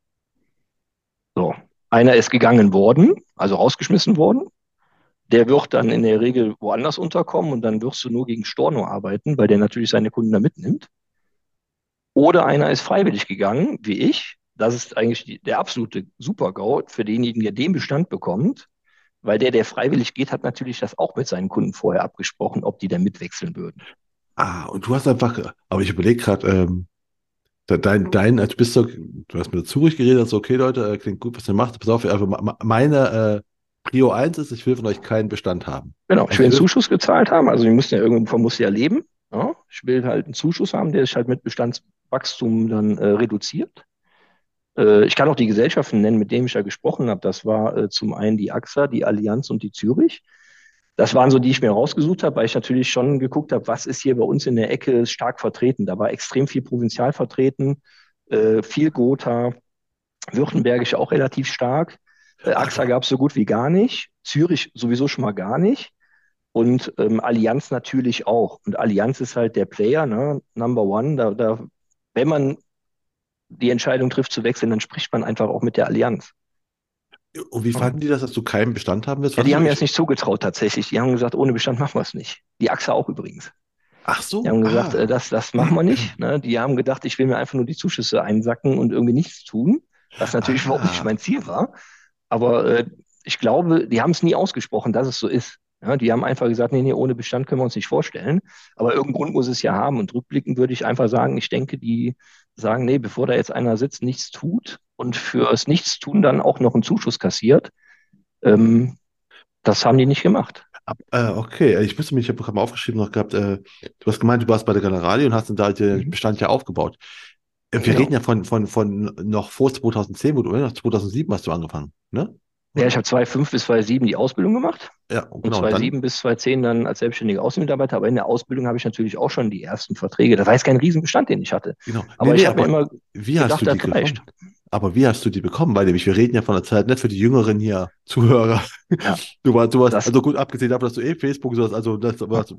So. Einer ist gegangen worden, also rausgeschmissen worden. Der wird dann in der Regel woanders unterkommen und dann wirst du nur gegen Storno arbeiten, weil der natürlich seine Kunden da mitnimmt. Oder einer ist freiwillig gegangen, wie ich. Das ist eigentlich die, der absolute Super-GAU für denjenigen, der den Bestand bekommt. Weil der, der freiwillig geht, hat natürlich das auch mit seinen Kunden vorher abgesprochen, ob die da mitwechseln würden. Ah, und du hast einfach, aber ich überlege gerade, ähm, dein, dein, als bist du, du hast mit Zurich geredet, also okay, Leute, äh, klingt gut, was ihr macht. Pass auf, also meine äh, Prio 1 ist, ich will von euch keinen Bestand haben. Genau, ich will einen Zuschuss gezahlt haben. Also, wir müssen ja irgendwann muss ja leben. Ja? Ich will halt einen Zuschuss haben, der sich halt mit Bestandswachstum dann äh, reduziert. Äh, ich kann auch die Gesellschaften nennen, mit denen ich da gesprochen habe. Das war äh, zum einen die AXA, die Allianz und die Zürich. Das waren so, die ich mir rausgesucht habe, weil ich natürlich schon geguckt habe, was ist hier bei uns in der Ecke stark vertreten. Da war extrem viel Provinzial vertreten, äh, viel Gotha, Württembergisch auch relativ stark. AXA gab es so gut wie gar nicht. Zürich sowieso schon mal gar nicht. Und ähm, Allianz natürlich auch. Und Allianz ist halt der Player, ne? Number One. Da, da, wenn man die Entscheidung trifft zu wechseln, dann spricht man einfach auch mit der Allianz. Und wie fanden die das, dass du keinen Bestand haben willst? Ja, die haben mir das nicht zugetraut tatsächlich. Die haben gesagt, ohne Bestand machen wir es nicht. Die AXA auch übrigens. Ach so. Die haben gesagt, ah. Äh, das, das machen wir nicht. Ne? Die haben gedacht, ich will mir einfach nur die Zuschüsse einsacken und irgendwie nichts tun. Was natürlich überhaupt nicht mein Ziel war. Aber äh, ich glaube, die haben es nie ausgesprochen, dass es so ist. Ja, die haben einfach gesagt, nee, nee, ohne Bestand können wir uns nicht vorstellen. Aber irgendeinen Grund muss es ja haben. Und rückblickend würde ich einfach sagen, ich denke, die sagen, nee, bevor da jetzt einer sitzt, nichts tut und fürs Nichtstun dann auch noch einen Zuschuss kassiert, ähm, das haben die nicht gemacht. Äh, okay, ich müsste mich, ich habe gerade mal aufgeschrieben noch gehabt, äh, du hast gemeint, du warst bei der Generali und hast dann da den mhm. Bestand ja aufgebaut. Wir genau. reden ja von, von, von noch vor 2010, wo du, noch 2007 hast du angefangen, ne? Ja, ich habe 2005 bis 2007 die Ausbildung gemacht. Ja, genau. Und 2007 bis 2010 dann als selbstständiger Außenmitarbeiter. Aber in der Ausbildung habe ich natürlich auch schon die ersten Verträge. Das war jetzt kein Riesenbestand, den ich hatte. Genau. Aber nee, ich nee, habe immer wie gedacht, hast du die das reicht. Aber wie hast du die bekommen? Weil nämlich wir reden ja von der Zeit nicht für die jüngeren hier Zuhörer. Ja. Du warst, du warst also gut abgesehen davon, dass du eh Facebook so hast, also das, das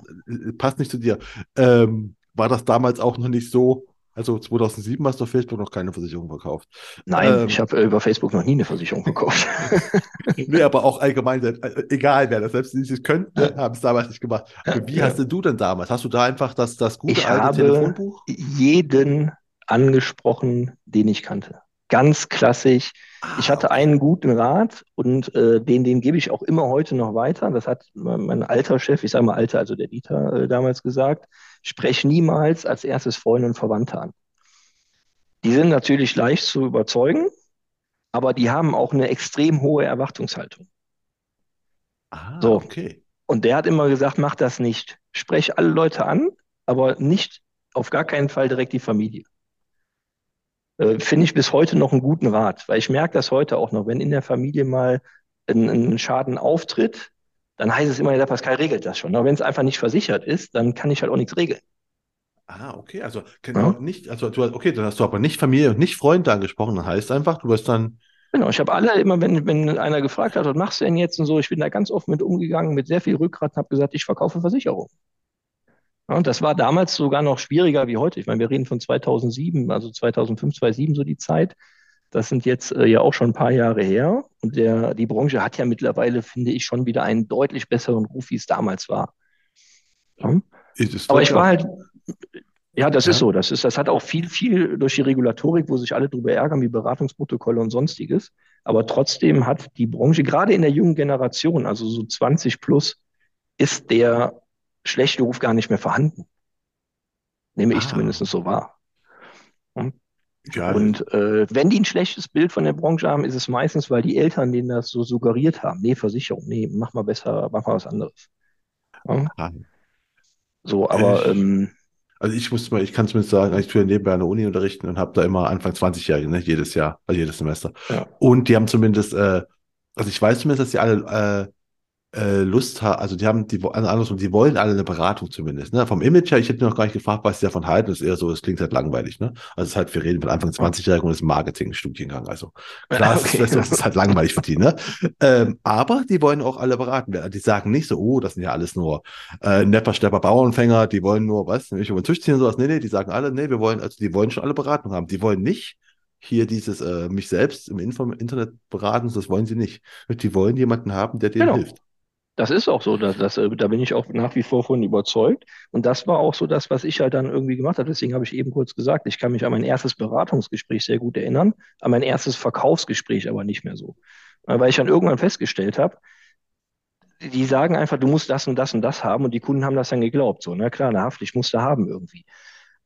passt nicht zu dir. Ähm, war das damals auch noch nicht so, also 2007 hast du auf Facebook noch keine Versicherung verkauft. Nein, ähm, ich habe äh, über Facebook noch nie eine Versicherung verkauft. nee, aber auch allgemein, äh, egal wer das selbst nicht könnte, haben es damals nicht gemacht. Aber wie ja. hast du denn damals? Hast du da einfach das, das gute ich alte habe Telefonbuch? jeden angesprochen, den ich kannte. Ganz klassisch. Ich hatte ah, einen guten Rat und äh, den, den gebe ich auch immer heute noch weiter. Das hat mein alter Chef, ich sage mal alter, also der Dieter äh, damals gesagt sprech niemals als erstes Freunde und Verwandte an. Die sind natürlich leicht zu überzeugen, aber die haben auch eine extrem hohe Erwartungshaltung. Ah, so. okay. Und der hat immer gesagt, mach das nicht. Sprech alle Leute an, aber nicht auf gar keinen Fall direkt die Familie. Äh, Finde ich bis heute noch einen guten Rat, weil ich merke das heute auch noch, wenn in der Familie mal ein, ein Schaden auftritt, dann heißt es immer, der Pascal regelt das schon. Aber wenn es einfach nicht versichert ist, dann kann ich halt auch nichts regeln. Ah, okay, also genau ja. nicht, also du hast, okay, dann hast du aber nicht Familie und nicht Freunde angesprochen. Das heißt einfach, du wirst dann Genau, ich habe alle immer, wenn, wenn einer gefragt hat, was machst du denn jetzt und so, ich bin da ganz offen mit umgegangen, mit sehr viel Rückgrat und habe gesagt, ich verkaufe Versicherung. Ja, und das war damals sogar noch schwieriger wie heute. Ich meine, wir reden von 2007, also 2005, 2007 so die Zeit. Das sind jetzt äh, ja auch schon ein paar Jahre her. Und der, die Branche hat ja mittlerweile, finde ich, schon wieder einen deutlich besseren Ruf, wie es damals war. Ja? Aber ich war halt, ja, das ja. ist so. Das ist, das hat auch viel, viel durch die Regulatorik, wo sich alle drüber ärgern, wie Beratungsprotokolle und sonstiges. Aber trotzdem hat die Branche, gerade in der jungen Generation, also so 20 plus, ist der schlechte Ruf gar nicht mehr vorhanden. Nehme ah. ich zumindest so wahr. Ja, und äh, wenn die ein schlechtes Bild von der Branche haben, ist es meistens, weil die Eltern denen das so suggeriert haben. Nee, Versicherung, nee, mach mal besser, mach mal was anderes. Ja? So, aber äh, ähm, also ich muss mal, ich kann zumindest sagen, ich tue nebenbei an der Uni unterrichten und habe da immer Anfang 20-Jährige, ne, jedes Jahr, also jedes Semester. Ja. Und die haben zumindest, äh, also ich weiß zumindest, dass die alle äh, äh, Lust haben, also die haben, die, also andersrum, die wollen alle eine Beratung zumindest. Ne? Vom Image her, ich hätte noch gar nicht gefragt, was sie davon halten, das ist eher so, es klingt halt langweilig. Ne? Also es ist halt, wir reden von Anfang 20-Jährigen und es ist Marketing-Studiengang. Also klar, okay. das, das, ist halt langweilig für die. Ne? Ähm, aber die wollen auch alle beraten werden. Die sagen nicht so, oh, das sind ja alles nur äh, Nepper, Stepper, Bauernfänger, die wollen nur, was, nämlich über den Tisch ziehen und sowas. Nee, nee, die sagen alle, nee, wir wollen, also die wollen schon alle Beratung haben. Die wollen nicht hier dieses äh, mich selbst im Info Internet beraten, das wollen sie nicht. Die wollen jemanden haben, der denen genau. hilft. Das ist auch so, dass, dass, äh, da bin ich auch nach wie vor von überzeugt. Und das war auch so das, was ich halt dann irgendwie gemacht habe. Deswegen habe ich eben kurz gesagt, ich kann mich an mein erstes Beratungsgespräch sehr gut erinnern, an mein erstes Verkaufsgespräch aber nicht mehr so. Äh, weil ich dann irgendwann festgestellt habe, die sagen einfach, du musst das und das und das haben und die Kunden haben das dann geglaubt. So, na klar, eine Haftpflicht musst du haben irgendwie.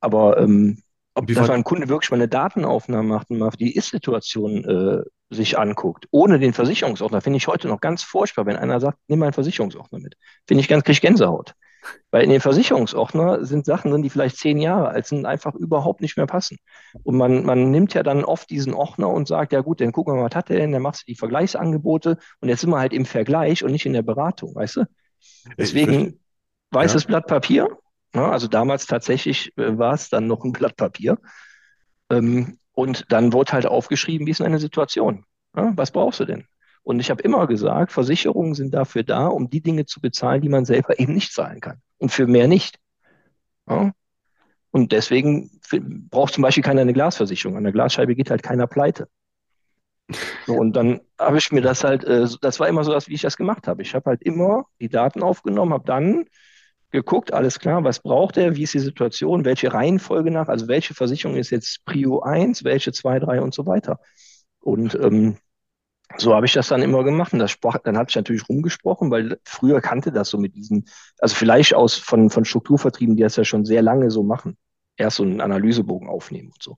Aber ähm, ob dass ein Kunde wirklich mal eine Datenaufnahme macht und mal die Ist-Situation äh, sich anguckt, ohne den Versicherungsordner, finde ich heute noch ganz furchtbar, wenn einer sagt, nimm mal einen Versicherungsordner mit. Finde ich ganz, krieg Gänsehaut. Weil in den Versicherungsordner sind Sachen drin, die vielleicht zehn Jahre alt sind, einfach überhaupt nicht mehr passen. Und man, man nimmt ja dann oft diesen Ordner und sagt, ja gut, dann gucken wir mal, was hat der denn, dann machst du die Vergleichsangebote und jetzt sind wir halt im Vergleich und nicht in der Beratung, weißt du? Deswegen weißes ja. Blatt Papier, ja, also damals tatsächlich äh, war es dann noch ein Blatt Papier. Ähm, und dann wurde halt aufgeschrieben, wie ist eine Situation? Ja, was brauchst du denn? Und ich habe immer gesagt, Versicherungen sind dafür da, um die Dinge zu bezahlen, die man selber eben nicht zahlen kann. Und für mehr nicht. Ja? Und deswegen braucht zum Beispiel keiner eine Glasversicherung. An der Glasscheibe geht halt keiner pleite. So, und dann habe ich mir das halt, äh, das war immer so, dass, wie ich das gemacht habe. Ich habe halt immer die Daten aufgenommen, habe dann geguckt, alles klar, was braucht er, wie ist die Situation, welche Reihenfolge nach, also welche Versicherung ist jetzt Prio 1, welche 2, 3 und so weiter. Und ähm, so habe ich das dann immer gemacht. Und das sprach, dann hatte ich natürlich rumgesprochen, weil früher kannte das so mit diesen, also vielleicht aus von, von Strukturvertrieben, die das ja schon sehr lange so machen. Erst so einen Analysebogen aufnehmen und so.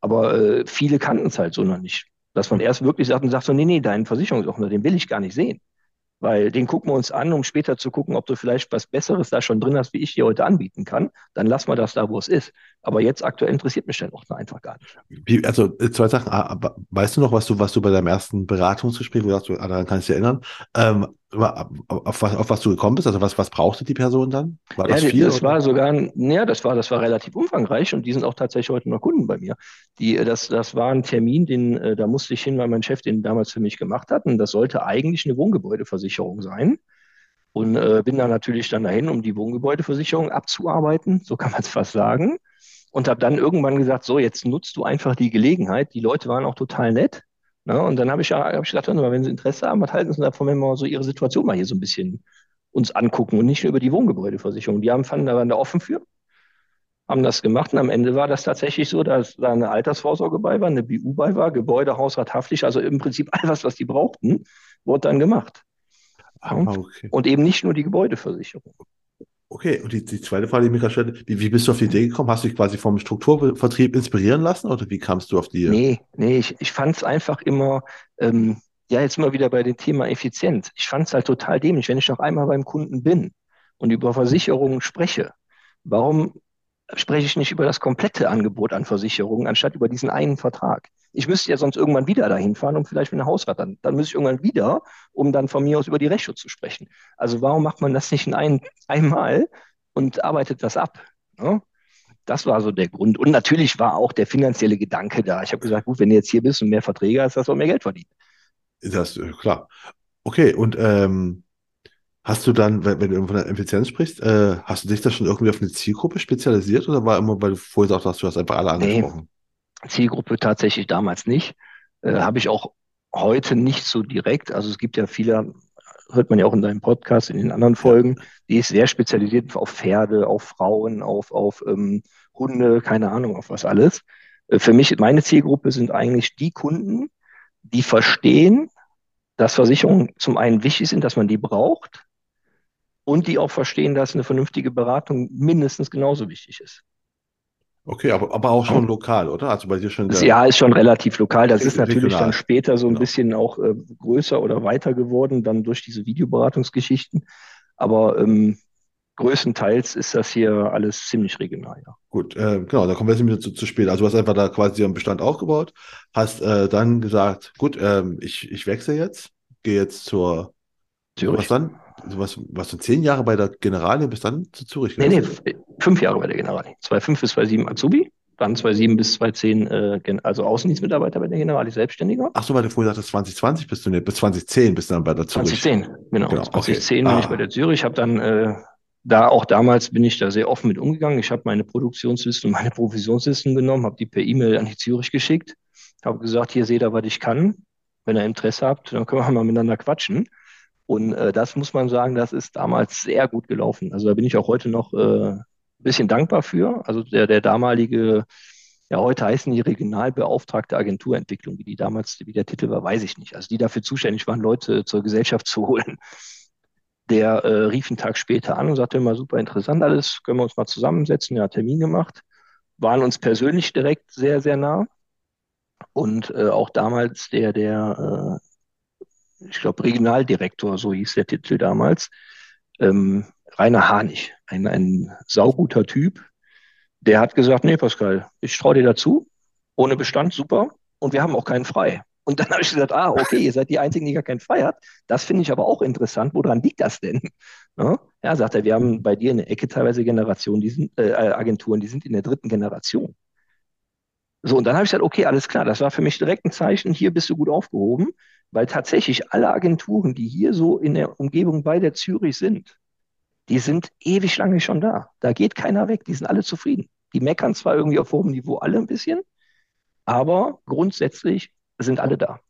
Aber äh, viele kannten es halt so noch nicht. Dass man erst wirklich sagt und sagt so, nee, nee, deinen Versicherungsordner, den will ich gar nicht sehen. Weil den gucken wir uns an, um später zu gucken, ob du vielleicht was Besseres da schon drin hast, wie ich dir heute anbieten kann. Dann lass mal das da, wo es ist. Aber jetzt aktuell interessiert mich der Ordner einfach gar nicht. Also äh, zwei Sachen. Ah, weißt du noch, was du, was du bei deinem ersten Beratungsgespräch, wo du sagst, daran kannst du dich erinnern, ähm, auf, was, auf was du gekommen bist? Also was, was brauchte die Person dann? War das ja, viel? Das oder? war sogar, ja, das war, das war relativ umfangreich und die sind auch tatsächlich heute noch Kunden bei mir. Die, äh, das, das war ein Termin, den, äh, da musste ich hin, weil mein Chef den damals für mich gemacht hat. Und das sollte eigentlich eine Wohngebäudeversicherung sein. Und äh, bin da natürlich dann dahin, um die Wohngebäudeversicherung abzuarbeiten, so kann man es fast sagen. Und habe dann irgendwann gesagt, so, jetzt nutzt du einfach die Gelegenheit. Die Leute waren auch total nett. Ne? Und dann habe ich, hab ich gedacht, wenn Sie Interesse haben, was halten Sie davon, wenn wir so Ihre Situation mal hier so ein bisschen uns angucken und nicht nur über die Wohngebäudeversicherung. Die haben, fanden, da waren da offen für, haben das gemacht und am Ende war das tatsächlich so, dass da eine Altersvorsorge bei war, eine BU bei war, Gebäude, Hausrat, Haftpflicht, also im Prinzip all was, was die brauchten, wurde dann gemacht. Ah, okay. Und eben nicht nur die Gebäudeversicherung. Okay, und die, die zweite Frage, die mich gerade stellt, wie, wie bist du auf die Idee gekommen? Hast du dich quasi vom Strukturvertrieb inspirieren lassen oder wie kamst du auf die? Nee, nee, ich, ich fand es einfach immer, ähm, ja, jetzt mal wieder bei dem Thema Effizienz. Ich fand es halt total dämlich, wenn ich noch einmal beim Kunden bin und über Versicherungen spreche. Warum spreche ich nicht über das komplette Angebot an Versicherungen, anstatt über diesen einen Vertrag. Ich müsste ja sonst irgendwann wieder dahin fahren, um vielleicht mit einem Hausrat dann, dann müsste ich irgendwann wieder, um dann von mir aus über die Rechtsschutz zu sprechen. Also warum macht man das nicht in ein, einmal und arbeitet das ab? Ne? Das war so der Grund. Und natürlich war auch der finanzielle Gedanke da. Ich habe gesagt, gut, wenn du jetzt hier bist und mehr Verträge hast, hast du auch mehr Geld verdient. Das ist klar. Okay, und ähm, hast du dann, wenn, wenn du von der Effizienz sprichst, äh, hast du dich da schon irgendwie auf eine Zielgruppe spezialisiert oder war immer, weil du vorher gesagt hast, du hast einfach alle angesprochen? Nee, Zielgruppe tatsächlich damals nicht. Äh, habe ich auch heute nicht so direkt. Also es gibt ja viele, hört man ja auch in deinem Podcast, in den anderen Folgen, die ist sehr spezialisiert auf Pferde, auf Frauen, auf, auf ähm, Hunde, keine Ahnung, auf was alles. Äh, für mich, meine Zielgruppe sind eigentlich die Kunden, die verstehen, dass Versicherungen zum einen wichtig sind, dass man die braucht und die auch verstehen, dass eine vernünftige Beratung mindestens genauso wichtig ist. Okay, aber, aber auch schon lokal, oder? Also bei dir schon der Ja, ist schon relativ lokal. Das ist natürlich regional. dann später so ein genau. bisschen auch äh, größer oder weiter geworden, dann durch diese Videoberatungsgeschichten. Aber ähm, größtenteils ist das hier alles ziemlich regional, ja. Gut, äh, genau, da kommen wir jetzt wieder zu, zu spät. Also du hast einfach da quasi einen Bestand aufgebaut, hast äh, dann gesagt, gut, ähm, ich, ich wechsle jetzt, gehe jetzt zur Zürich. Was dann? Was, was du zehn Jahre bei der Generali bis dann zu Zürich? Nee, nee, fünf Jahre bei der Generali. 2005 bis 2007 Azubi, dann 2007 bis 2010, äh, also Außendienstmitarbeiter bei der Generali, Selbstständiger. Ach so, weil du vorher sagtest, 2020 bist du nicht, bis 2010 bist du dann bei der Zürich. 2010, genau. genau 2010 okay. bin ah. ich bei der Zürich, habe dann äh, da auch damals bin ich da sehr offen mit umgegangen. Ich habe meine Produktionslisten und meine Provisionslisten genommen, habe die per E-Mail an die Zürich geschickt, habe gesagt, hier seht ihr, was ich kann. Wenn ihr Interesse habt, dann können wir mal miteinander quatschen. Und äh, das muss man sagen, das ist damals sehr gut gelaufen. Also da bin ich auch heute noch äh, ein bisschen dankbar für. Also der, der damalige, ja heute heißen die Regionalbeauftragte Agenturentwicklung, wie die damals, wie der Titel war, weiß ich nicht. Also die dafür zuständig waren, Leute zur Gesellschaft zu holen. Der äh, rief einen Tag später an und sagte immer, super interessant alles, können wir uns mal zusammensetzen, ja, Termin gemacht, waren uns persönlich direkt sehr, sehr nah. Und äh, auch damals der, der äh, ich glaube, Regionaldirektor, so hieß der Titel damals, ähm, Rainer Hanig, ein, ein sauguter Typ, der hat gesagt, nee, Pascal, ich traue dir dazu, ohne Bestand, super, und wir haben auch keinen frei. Und dann habe ich gesagt, ah, okay, ihr seid die Einzigen, die gar keinen frei hat. Das finde ich aber auch interessant. Woran liegt das denn? Ja, ja, sagt er, wir haben bei dir in der Ecke teilweise Generationen, die sind, äh, Agenturen, die sind in der dritten Generation. So, und dann habe ich gesagt, okay, alles klar, das war für mich direkt ein Zeichen, hier bist du gut aufgehoben weil tatsächlich alle Agenturen, die hier so in der Umgebung bei der Zürich sind, die sind ewig lange schon da. Da geht keiner weg, die sind alle zufrieden. Die meckern zwar irgendwie auf hohem Niveau alle ein bisschen, aber grundsätzlich sind alle da.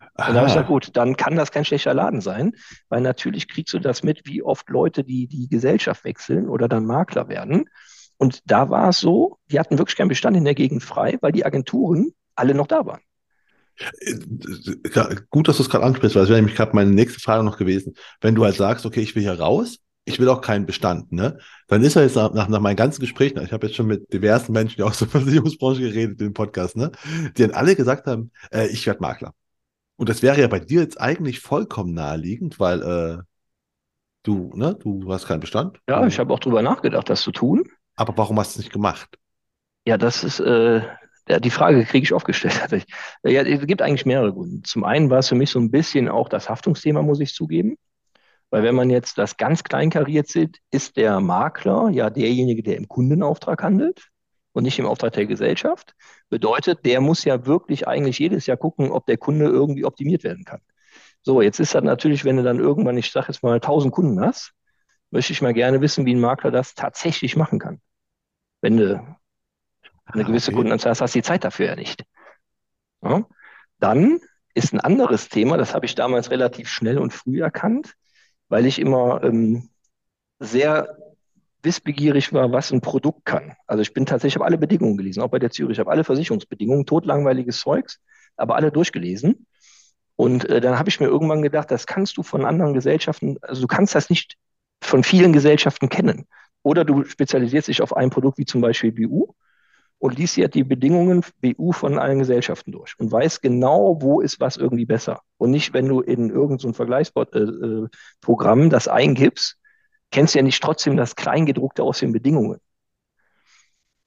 Und da habe ich gesagt, gut, dann kann das kein schlechter Laden sein, weil natürlich kriegst du das mit, wie oft Leute die, die Gesellschaft wechseln oder dann Makler werden. Und da war es so, die hatten wirklich keinen Bestand in der Gegend frei, weil die Agenturen alle noch da waren. Gut, dass du es gerade ansprichst, weil das wäre nämlich gerade meine nächste Frage noch gewesen. Wenn du halt sagst, okay, ich will hier raus, ich will auch keinen Bestand, ne? Dann ist er jetzt nach, nach, nach meinen ganzen Gesprächen, ich habe jetzt schon mit diversen Menschen, aus der Versicherungsbranche geredet im Podcast, ne? Die dann alle gesagt haben, äh, ich werde Makler. Und das wäre ja bei dir jetzt eigentlich vollkommen naheliegend, weil äh, du, ne, du hast keinen Bestand. Ja, ich habe auch drüber nachgedacht, das zu tun. Aber warum hast du es nicht gemacht? Ja, das ist, äh, ja, die Frage kriege ich oft gestellt. Ja, es gibt eigentlich mehrere Gründe. Zum einen war es für mich so ein bisschen auch das Haftungsthema, muss ich zugeben. Weil wenn man jetzt das ganz kleinkariert sieht, ist der Makler ja derjenige, der im Kundenauftrag handelt und nicht im Auftrag der Gesellschaft. Bedeutet, der muss ja wirklich eigentlich jedes Jahr gucken, ob der Kunde irgendwie optimiert werden kann. So, jetzt ist das natürlich, wenn du dann irgendwann, ich sage jetzt mal, 1000 Kunden hast, möchte ich mal gerne wissen, wie ein Makler das tatsächlich machen kann. Wenn du eine gewisse okay. Kundenanzahl hast, hast du die Zeit dafür ja nicht. Ja? Dann ist ein anderes Thema, das habe ich damals relativ schnell und früh erkannt, weil ich immer ähm, sehr wissbegierig war, was ein Produkt kann. Also ich bin tatsächlich, habe alle Bedingungen gelesen, auch bei der Zürich, ich habe alle Versicherungsbedingungen, totlangweiliges Zeugs, aber alle durchgelesen. Und äh, dann habe ich mir irgendwann gedacht, das kannst du von anderen Gesellschaften, also du kannst das nicht von vielen Gesellschaften kennen. Oder du spezialisierst dich auf ein Produkt wie zum Beispiel BU und liest ja die Bedingungen BU von allen Gesellschaften durch und weiß genau, wo ist was irgendwie besser. Und nicht, wenn du in irgendein so Vergleichsprogramm äh, äh das eingibst, kennst du ja nicht trotzdem das Kleingedruckte aus den Bedingungen.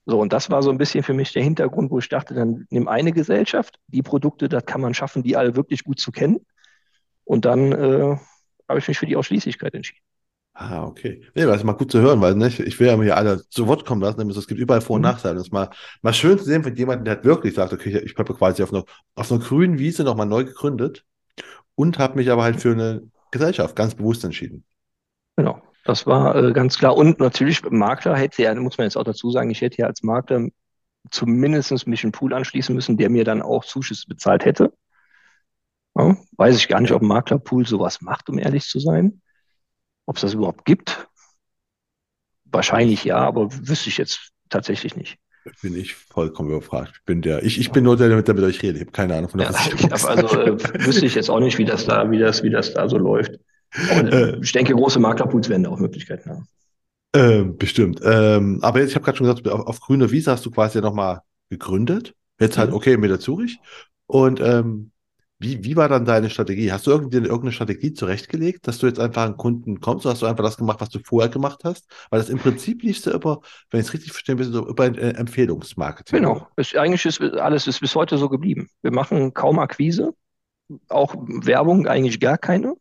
So, und das war so ein bisschen für mich der Hintergrund, wo ich dachte, dann nimm eine Gesellschaft, die Produkte, das kann man schaffen, die alle wirklich gut zu kennen. Und dann äh, habe ich mich für die Ausschließlichkeit entschieden. Ah, okay. Nee, das ist mal gut zu hören, weil ne, ich will ja hier alle zu Wort kommen lassen, nämlich es gibt überall Vor- und Mhm. Nachteile. Das ist mal, mal schön zu sehen von jemandem, der halt wirklich sagt, okay, ich habe quasi auf einer, auf einer grünen Wiese nochmal neu gegründet und habe mich aber halt für eine Gesellschaft ganz bewusst entschieden. Genau, das war äh, ganz klar. Und natürlich, Makler hätte ja, muss man jetzt auch dazu sagen, ich hätte ja als Makler zumindest mich einen Pool anschließen müssen, der mir dann auch Zuschüsse bezahlt hätte. Ja, weiß ich gar nicht, ob ein Maklerpool sowas macht, um ehrlich zu sein. Ob es das überhaupt gibt. Wahrscheinlich ja, aber wüsste ich jetzt tatsächlich nicht. Bin ich vollkommen überfragt. Ich bin der, ich, ich bin nur der, der mit euch redet. Ich habe keine Ahnung von der Ja, ich hab also äh, wüsste ich jetzt auch nicht, wie das da, wie das, wie das da so läuft. Aber Äh. ich denke, große Maklerpools werden da auch Möglichkeiten haben. Ähm, bestimmt. Ähm, aber jetzt, ich habe gerade schon gesagt, auf, auf grüner Wiese hast du quasi ja nochmal gegründet. Jetzt halt, Mhm. okay, mit der Zürich. Und ähm, wie, wie war dann deine Strategie? Hast du irgendwie irgendeine Strategie zurechtgelegt, dass du jetzt einfach an Kunden kommst oder hast du einfach das gemacht, was du vorher gemacht hast? Weil das im Prinzip liefst du über, wenn ich es richtig verstehe, du über ein äh, Empfehlungsmarketing. Genau. Es, eigentlich ist alles ist bis heute so geblieben. Wir machen kaum Akquise, auch Werbung eigentlich gar keine.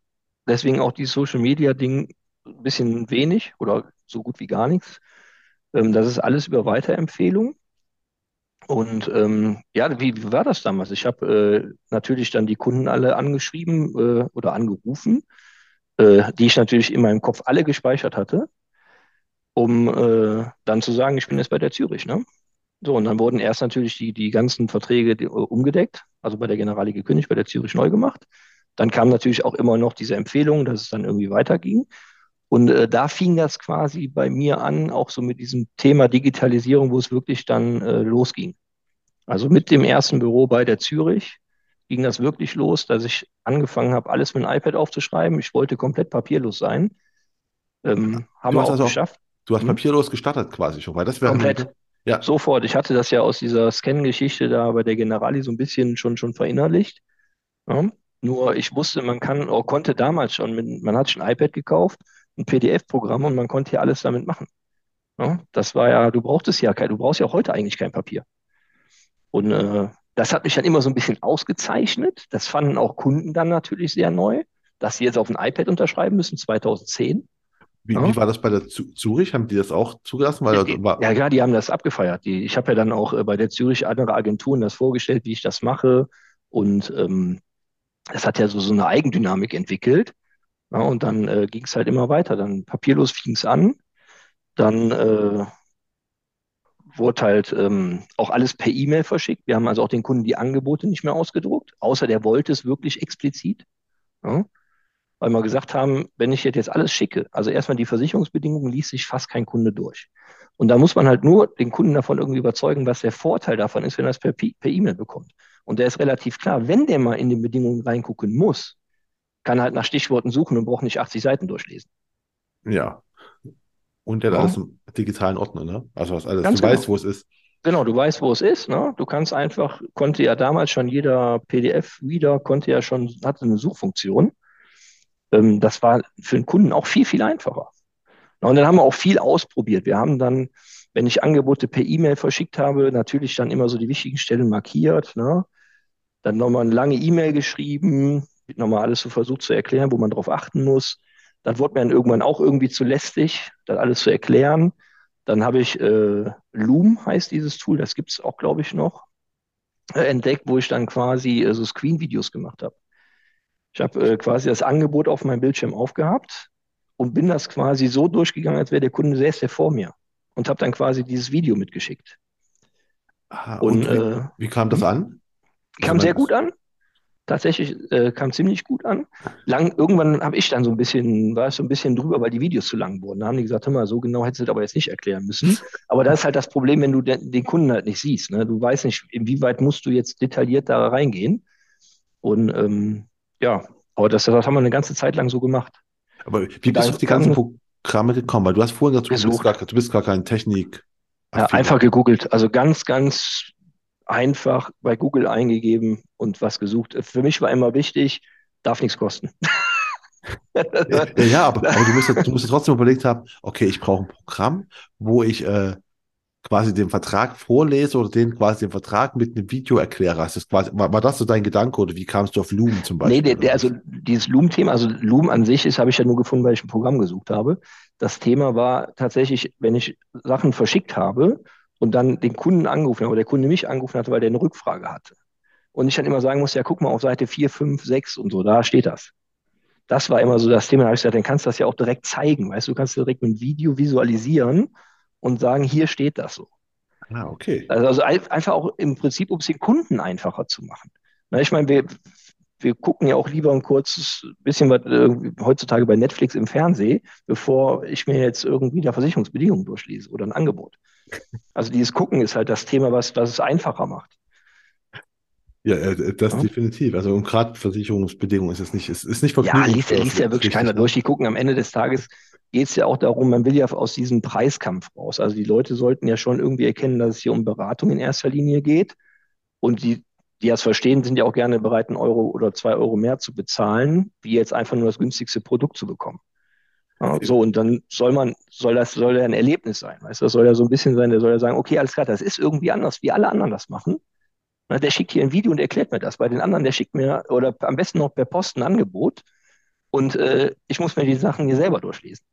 Deswegen auch die Social Media Ding ein bisschen wenig oder so gut wie gar nichts. Ähm, das ist alles über Weiterempfehlung. Und ähm, ja, wie, wie war das damals? Ich habe äh, natürlich dann die Kunden alle angeschrieben äh, oder angerufen, äh, die ich natürlich in meinem Kopf alle gespeichert hatte, um äh, dann zu sagen, ich bin jetzt bei der Zürich, ne? So, und dann wurden erst natürlich die, die ganzen Verträge die, äh, umgedeckt, also bei der Generali gekündigt, bei der Zürich neu gemacht. Dann kam natürlich auch immer noch diese Empfehlung, dass es dann irgendwie weiterging. Und äh, da fing das quasi bei mir an, auch so mit diesem Thema Digitalisierung, wo es wirklich dann äh, losging. Also mit dem ersten Büro bei der Zürich ging das wirklich los, dass ich angefangen habe, alles mit dem iPad aufzuschreiben. Ich wollte komplett papierlos sein. Ähm, haben Du wir hast auch also auch- geschafft. Du hast Mhm. papierlos gestartet quasi schon, weil das wäre Komplett. Ja. Sofort. Ich hatte das ja aus dieser Scan-Geschichte da bei der Generali so ein bisschen schon, schon verinnerlicht. Ja. Nur ich wusste, man kann, oder konnte damals schon, mit, man hat schon ein iPad gekauft, ein PDF-Programm und man konnte ja alles damit machen. Ja. Das war ja, du brauchtest ja kein, du brauchst ja auch heute eigentlich kein Papier. Und äh, das hat mich dann immer so ein bisschen ausgezeichnet. Das fanden auch Kunden dann natürlich sehr neu, dass sie jetzt auf ein iPad unterschreiben müssen, 2010. Wie, Ja. wie war das bei der Zürich? Haben die das auch zugelassen? Weil Ja, die, war, ja, klar, die haben das abgefeiert. Die, ich habe ja dann auch äh, bei der Zürich andere Agenturen das vorgestellt, wie ich das mache. Und ähm, das hat ja so, so eine Eigendynamik entwickelt. Ja, und dann äh, ging es halt immer weiter. Dann papierlos fing es an. Dann äh, wurde halt ähm, auch alles per E-Mail verschickt. Wir haben also auch den Kunden die Angebote nicht mehr ausgedruckt, außer der wollte es wirklich explizit. Ja, weil wir gesagt haben, wenn ich jetzt alles schicke, also erstmal die Versicherungsbedingungen liest sich fast kein Kunde durch. Und da muss man halt nur den Kunden davon irgendwie überzeugen, was der Vorteil davon ist, wenn er es per, E-Mail bekommt. Und der ist relativ klar, wenn der mal in den Bedingungen reingucken muss, kann halt nach Stichworten suchen und braucht nicht 80 Seiten durchlesen. ja. Und der Ja. alles im digitalen Ordner, ne? Also was alles. Ganz du genau. weißt, wo es ist. Genau, du weißt, wo es ist. Ne? Du kannst einfach, konnte ja damals schon jeder PDF-Reader, konnte ja schon, hatte eine Suchfunktion. Ähm, das war für den Kunden auch viel, viel einfacher. Na, Und dann haben wir auch viel ausprobiert. Wir haben dann, wenn ich Angebote per E-Mail verschickt habe, natürlich dann immer so die wichtigen Stellen markiert. Ne? Dann nochmal eine lange E-Mail geschrieben, nochmal alles so versucht zu erklären, wo man drauf achten muss. Dann wurde mir dann irgendwann auch irgendwie zu lästig, das alles zu erklären. Dann habe ich äh, Loom, heißt dieses Tool, das gibt es auch, glaube ich, noch, äh, entdeckt, wo ich dann quasi äh, so Screen-Videos gemacht habe. Ich habe äh, quasi das Angebot auf meinem Bildschirm aufgehabt und bin das quasi so durchgegangen, als wäre der Kunde säße der vor mir und habe dann quasi dieses Video mitgeschickt. Ah, Und, und wie, äh, wie kam das hm? an? Kam Also sehr gut an. Tatsächlich äh, kam ziemlich gut an. Lang, irgendwann habe ich dann so ein bisschen, war es so ein bisschen drüber, weil die Videos zu lang wurden. Da haben die gesagt, hör mal, so genau hättest du das aber jetzt nicht erklären müssen. Aber das ist halt das Problem, wenn du den, den Kunden halt nicht siehst. Ne? Du weißt nicht, inwieweit musst du jetzt detailliert da reingehen. Und ähm, ja, aber das, das haben wir eine ganze Zeit lang so gemacht. Aber wie bist du auf die ganzen Programme gekommen? Weil du hast vorhin gesagt, du bist gar, du bist gar kein Technik. Ja, einfach gegoogelt. Also ganz, ganz einfach bei Google eingegeben und was gesucht. Für mich war immer wichtig, darf nichts kosten. Ja, aber, aber du musst, du musst trotzdem überlegt haben, okay, ich brauche ein Programm, wo ich äh, quasi den Vertrag vorlese oder den quasi den Vertrag mit einem Video erkläre? Hast das quasi, war, war das so dein Gedanke oder wie kamst du auf Loom zum Beispiel? Nee, der, der, also dieses Loom-Thema, also Loom an sich ist, habe ich ja nur gefunden, weil ich ein Programm gesucht habe. Das Thema war tatsächlich, wenn ich Sachen verschickt habe und dann den Kunden angerufen habe, oder der Kunde mich angerufen hatte, weil der eine Rückfrage hatte. Und ich dann immer sagen musste, ja, guck mal auf Seite 4, 5, 6 und so, da steht das. Das war immer so das Thema. Da habe ich gesagt, dann kannst du das ja auch direkt zeigen. Weißt du, du kannst direkt mit einem Video visualisieren und sagen, hier steht das so. Ah, okay. Also, also einfach auch im Prinzip, um es den Kunden einfacher zu machen. Na, ich meine, wir, wir gucken ja auch lieber ein kurzes bisschen was äh, heutzutage bei Netflix im Fernsehen, bevor ich mir jetzt irgendwie da Versicherungsbedingungen durchlese oder ein Angebot. Also dieses Gucken ist halt das Thema, was, was es einfacher macht. Ja, äh, das ja. definitiv. Also und gerade Versicherungsbedingungen ist es nicht, ist, ist nicht Ja, liest, liest ja wirklich keiner durch. Die gucken am Ende des Tages geht es ja auch darum, man will ja aus diesem Preiskampf raus. Also die Leute sollten ja schon irgendwie erkennen, dass es hier um Beratung in erster Linie geht. Und die, die das verstehen, sind ja auch gerne bereit, einen Euro oder zwei Euro mehr zu bezahlen, wie jetzt einfach nur das günstigste Produkt zu bekommen. Ja, so, und dann soll man, soll das, soll ja ein Erlebnis sein. Weißt du, das soll ja so ein bisschen sein, der soll ja sagen, okay, alles klar, das ist irgendwie anders, wie alle anderen das machen. Na, der schickt hier ein Video und erklärt mir das. Bei den anderen, der schickt mir, oder am besten noch per Post ein Angebot. Und äh, ich muss mir die Sachen hier selber durchlesen.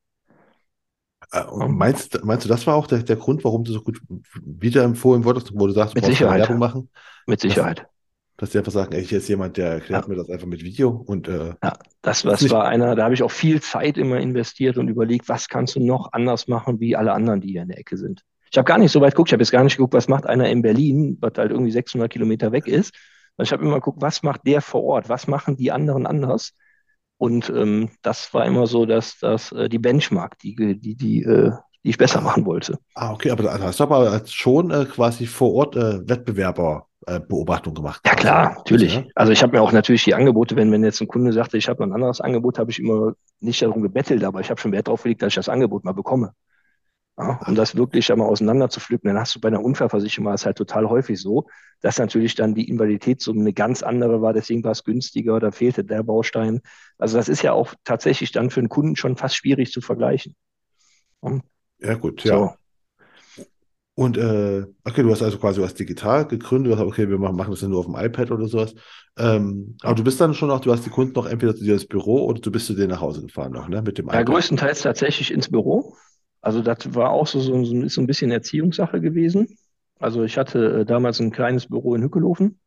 Äh, meinst, meinst du, das war auch der, der Grund, warum du so gut wiederempfohlen wurdest, wo du sagst, du mit Sicherheit. Werbung machen? Mit Sicherheit. Dass, dass die einfach sagen, ey, hier ist jemand, der erklärt ja. mir das einfach mit Video und äh, ja, das, das war einer, da habe ich auch viel Zeit immer investiert und überlegt, was kannst du noch anders machen, wie alle anderen, die hier in der Ecke sind. Ich habe gar nicht so weit geguckt, ich habe jetzt gar nicht geguckt, was macht einer in Berlin, was halt irgendwie 600 Kilometer weg ist. Also ich habe immer geguckt, was macht der vor Ort, was machen die anderen anders und ähm, das war immer so, dass das äh, die Benchmark, die, die, die, äh, die ich besser machen wollte. Ah, okay, aber da hast du aber schon äh, quasi vor Ort äh, Wettbewerberbeobachtung gemacht. Ja, klar, natürlich. Ja? Also ich habe mir auch natürlich die Angebote, wenn, wenn jetzt ein Kunde sagte, ich habe ein anderes Angebot, habe ich immer nicht darum gebettelt, aber ich habe schon Wert darauf gelegt, dass ich das Angebot mal bekomme. Ja, um das wirklich einmal auseinander zu pflücken, dann hast du bei einer Unfallversicherung war es halt total häufig so, dass natürlich dann die Invaliditätssumme eine ganz andere war, deswegen war es günstiger, da fehlte der Baustein. Also das ist ja auch tatsächlich dann für einen Kunden schon fast schwierig zu vergleichen. Ja, gut, ja. Und äh, okay, du hast also quasi was digital gegründet, du hast okay, wir machen, das ja nur auf dem iPad oder sowas. Ähm, aber du bist dann schon noch, du hast die Kunden noch entweder zu dir ins Büro oder du bist zu denen nach Hause gefahren noch, ne? Mit dem iPad. Ja, größtenteils tatsächlich ins Büro. Also das war auch so, so, so, ein bisschen Erziehungssache gewesen. Also ich hatte äh, damals ein kleines Büro in Hückelofen.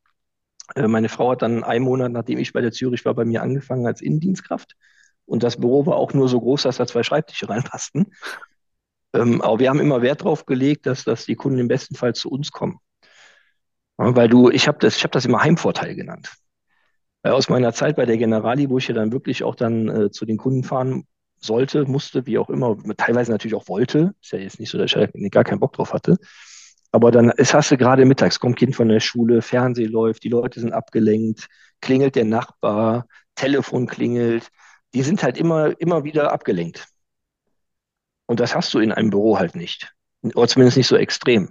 Äh, meine Frau hat dann einen Monat, nachdem ich bei der Zürich war, bei mir angefangen als Innendienstkraft. Und das Büro war auch nur so groß, dass da zwei Schreibtische reinpassten. Ähm, aber wir haben immer Wert darauf gelegt, dass, dass die Kunden im besten Fall zu uns kommen. Ja, weil du, ich habe das, hab das immer Heimvorteil genannt. Weil aus meiner Zeit bei der Generali, wo ich ja dann wirklich auch dann äh, zu den Kunden fahren sollte, musste, wie auch immer, teilweise natürlich auch wollte. Ist ja jetzt nicht so, dass ich gar keinen Bock drauf hatte. Aber dann ist, hast du gerade mittags, kommt Kind von der Schule, Fernsehen läuft, die Leute sind abgelenkt, klingelt der Nachbar, Telefon klingelt. Die sind halt immer, immer wieder abgelenkt. Und das hast du in einem Büro halt nicht. Oder zumindest nicht so extrem.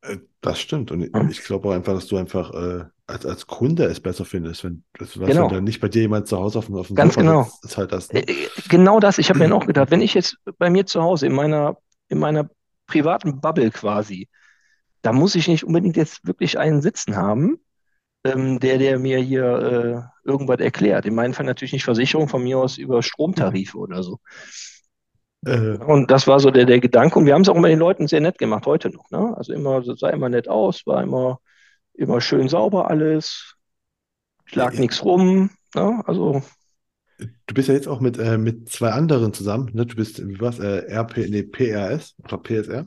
Äh, das stimmt. Und ja. ich glaube auch einfach, dass du einfach äh, als, als Kunde es besser findest, wenn, genau. wenn dann nicht bei dir jemand zu Hause auf dem, auf dem Ganz Sofa genau. Sitzt, ist halt das. Ne? Äh, genau das. Ich habe mir auch gedacht, wenn ich jetzt bei mir zu Hause in meiner, in meiner privaten Bubble quasi, da muss ich nicht unbedingt jetzt wirklich einen sitzen haben, ähm, der, der mir hier äh, irgendwas erklärt. In meinem Fall natürlich nicht Versicherung, von mir aus über Stromtarife oder so. Äh, und das war so der, der Gedanke. Und wir haben es auch immer den Leuten sehr nett gemacht, heute noch. Ne? Also immer, sah immer nett aus, war immer immer schön sauber alles, schlag ja, nichts rum. Ne? Also. Du bist ja jetzt auch mit, äh, mit zwei anderen zusammen. Ne? Du bist, wie war's, äh, RP, nee, PRS oder PSR?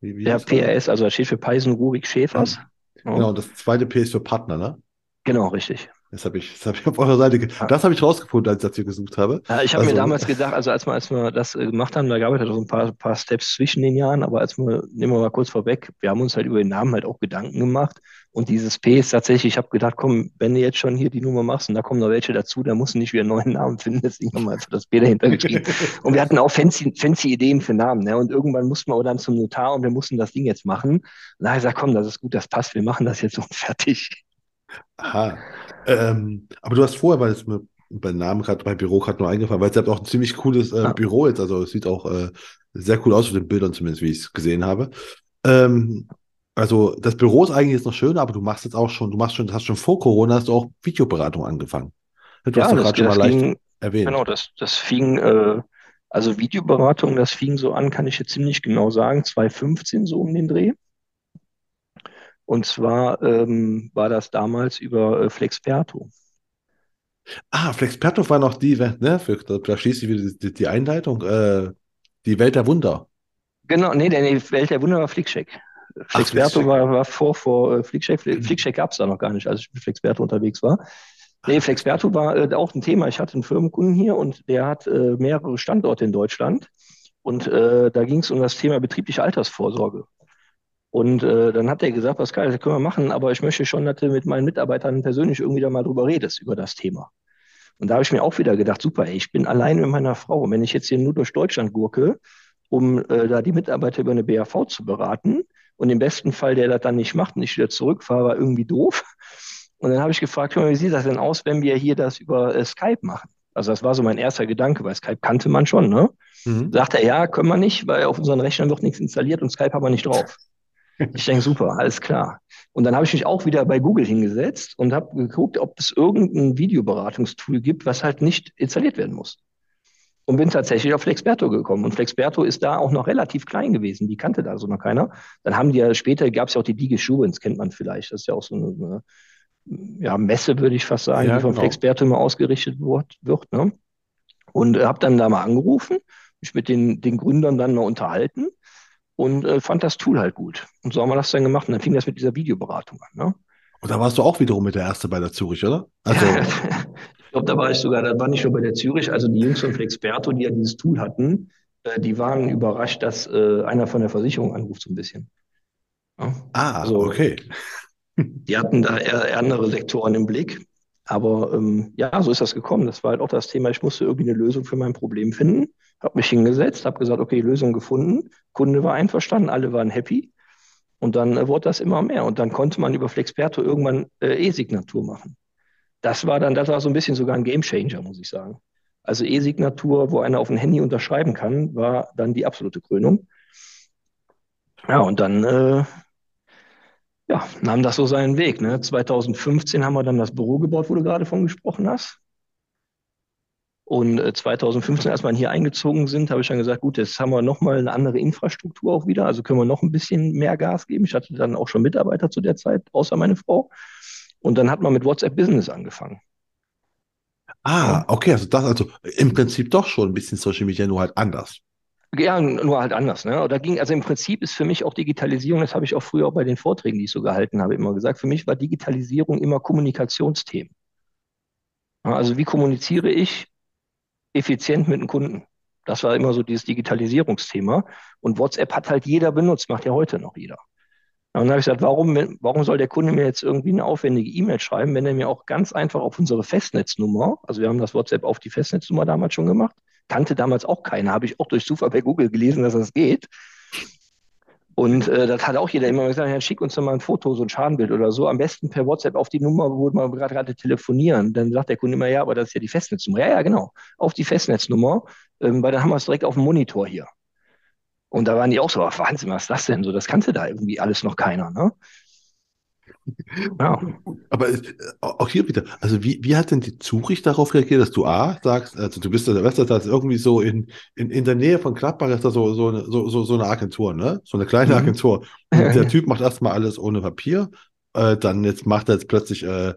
Wie, wie ja, PRS, also das steht für Peisen Rubik Schäfers. Ja. Genau, das zweite P ist für Partner, ne? Genau, richtig. Das habe ich, das hab ich auf eurer Seite, ja. das habe ich rausgefunden, als ich das hier gesucht habe. Ja, ich habe also, mir damals gedacht, also als wir, als wir das äh, gemacht haben, da gab es halt so ein paar, paar Steps zwischen den Jahren, aber als wir, nehmen wir mal kurz vorweg, wir haben uns halt über den Namen halt auch Gedanken gemacht und dieses P ist tatsächlich, ich habe gedacht, komm, wenn du jetzt schon hier die Nummer machst und da kommen noch welche dazu, dann musst du nicht wieder einen neuen Namen finden, deswegen haben wir einfach das P dahinter geschrieben. und wir hatten auch fancy, fancy Ideen für Namen, ne? und irgendwann mussten wir auch dann zum Notar und wir mussten das Ding jetzt machen. Und da habe ich gesagt, komm, das ist gut, das passt, wir machen das jetzt und fertig. Aha. Ähm, aber du hast vorher, weil es bei Namen gerade, bei Büro gerade nur eingefallen, weil es hat auch ein ziemlich cooles äh. Büro jetzt. Also es sieht auch äh, sehr cool aus auf den Bildern, zumindest wie ich es gesehen habe. Ähm, also das Büro ist eigentlich jetzt noch schön, aber du machst jetzt auch schon, du machst schon, hast schon vor Corona hast du auch Videoberatung angefangen. Du Ja, hast gerade schon mal leicht ging, erwähnt. genau, das, das fing, äh, also Videoberatung, das fing so an, kann ich jetzt ziemlich genau sagen, 2015 so um den Dreh. Und zwar ähm, war das damals über äh, Flexperto. Ah, Flexperto war noch die, ne, für, da, schließt sich wieder die, die, die Einleitung, äh, die Welt der Wunder. Genau, nee, nee, Welt der Wunder war Flickcheck. Flexperto Flickcheck. war, war vor, vor äh, Flickcheck. Fl- Flickcheck gab es da noch gar nicht, als ich mit Flexperto unterwegs war. Nee, Flexperto war äh, auch ein Thema. Ich hatte einen Firmenkunden hier und der hat äh, mehrere Standorte in Deutschland. Und äh, da ging es um das Thema betriebliche Altersvorsorge. Und äh, dann hat er gesagt, Pascal, das können wir machen, aber ich möchte schon, dass du mit meinen Mitarbeitern persönlich irgendwie da mal drüber redest, über das Thema. Und da habe ich mir auch wieder gedacht, super, ey, ich bin allein mit meiner Frau. Und wenn ich jetzt hier nur durch Deutschland gurke, um äh, da die Mitarbeiter über eine BAV zu beraten, und im besten Fall, der das dann nicht macht und ich wieder zurückfahre, war irgendwie doof. Und dann habe ich gefragt, wie sieht das denn aus, wenn wir hier das über äh, Skype machen? Also das war so mein erster Gedanke, weil Skype kannte man schon, ne? Mhm. Sagt er, ja, können wir nicht, weil auf unseren Rechnern wird nichts installiert und Skype haben wir nicht drauf. Ich denke, super, alles klar. Und dann habe ich mich auch wieder bei Google hingesetzt und habe geguckt, ob es irgendein Videoberatungstool gibt, was halt nicht installiert werden muss. Und bin tatsächlich auf Flexperto gekommen. Und Flexperto ist da auch noch relativ klein gewesen. Die kannte da so noch keiner. Dann haben die ja später, gab es ja auch die Digi Schubens, kennt man vielleicht. Das ist ja auch so eine, ja, Messe, würde ich fast sagen, Ja, die von genau. Flexperto immer ausgerichtet wird. wird ne? Und habe dann da mal angerufen, mich mit den, den Gründern dann mal unterhalten und äh, fand das Tool halt gut. Und so haben wir das dann gemacht. Und dann fing das mit dieser Videoberatung an. Ne? Und da warst du auch wiederum mit der Erste bei der Zürich, oder? Also, ich glaube, da war ich sogar, da war nicht nur bei der Zürich, also die Jungs von Flexperto, die ja dieses Tool hatten, äh, die waren überrascht, dass äh, einer von der Versicherung anruft, so ein bisschen. Ja? ah, Also, okay. Die hatten da eher, andere Sektoren im Blick. Aber ähm, ja, so ist das gekommen. Das war halt auch das Thema, ich musste irgendwie eine Lösung für mein Problem finden. Habe mich hingesetzt, habe gesagt, okay, Lösung gefunden. Kunde war einverstanden, alle waren happy. Und dann äh, wurde das immer mehr. Und dann konnte man über Flexperto irgendwann äh, E-Signatur machen. Das war dann, das war so ein bisschen sogar ein Gamechanger, muss ich sagen. Also E-Signatur, wo einer auf ein Handy unterschreiben kann, war dann die absolute Krönung. Ja, und dann äh, ja, nahm das so seinen Weg. Ne? 2015 haben wir dann das Büro gebaut, wo du gerade von gesprochen hast. Und äh, 2015, als wir hier eingezogen sind, habe ich dann gesagt, gut, jetzt haben wir nochmal eine andere Infrastruktur auch wieder, also können wir noch ein bisschen mehr Gas geben. Ich hatte dann auch schon Mitarbeiter zu der Zeit, außer meine Frau. Und dann hat man mit WhatsApp Business angefangen. Ah, okay, also das, also im Prinzip doch schon ein bisschen Social Media, nur halt anders. Ja, nur halt anders. Ne? Da ging, also im Prinzip ist für mich auch Digitalisierung, das habe ich auch früher auch bei den Vorträgen, die ich so gehalten habe, immer gesagt, für mich war Digitalisierung immer Kommunikationsthemen. Also wie kommuniziere ich effizient mit einem Kunden? Das war immer so dieses Digitalisierungsthema. Und WhatsApp hat halt jeder benutzt, macht ja heute noch jeder. Und dann habe ich gesagt, warum, warum soll der Kunde mir jetzt irgendwie eine aufwendige E-Mail schreiben, wenn er mir auch ganz einfach auf unsere Festnetznummer, also wir haben das WhatsApp auf die Festnetznummer damals schon gemacht, kannte damals auch keiner, habe ich auch durch Zufall bei Google gelesen, dass das geht. Und äh, das hat auch jeder immer gesagt, ja, schick uns doch mal ein Foto, so ein Schadenbild oder so, am besten per WhatsApp auf die Nummer, wo wir gerade gerade telefonieren. Dann sagt der Kunde immer, ja, aber das ist ja die Festnetznummer. Ja, ja, genau, auf die Festnetznummer, ähm, weil dann haben wir es direkt auf dem Monitor hier. Und da waren die auch so, Wahnsinn, was ist das denn so? Das kannte da irgendwie alles noch keiner, ne? Ja. Aber äh, auch hier wieder, also wie, wie hat denn die Zurich darauf reagiert, dass du A sagst, also du bist ja, das ist irgendwie so in, in, in der Nähe von Gladbach ist da so, so, eine, so, so, so eine Agentur, ne? So eine kleine Mhm. Agentur. Und der Typ macht erstmal alles ohne Papier, äh, dann jetzt macht er jetzt plötzlich, äh,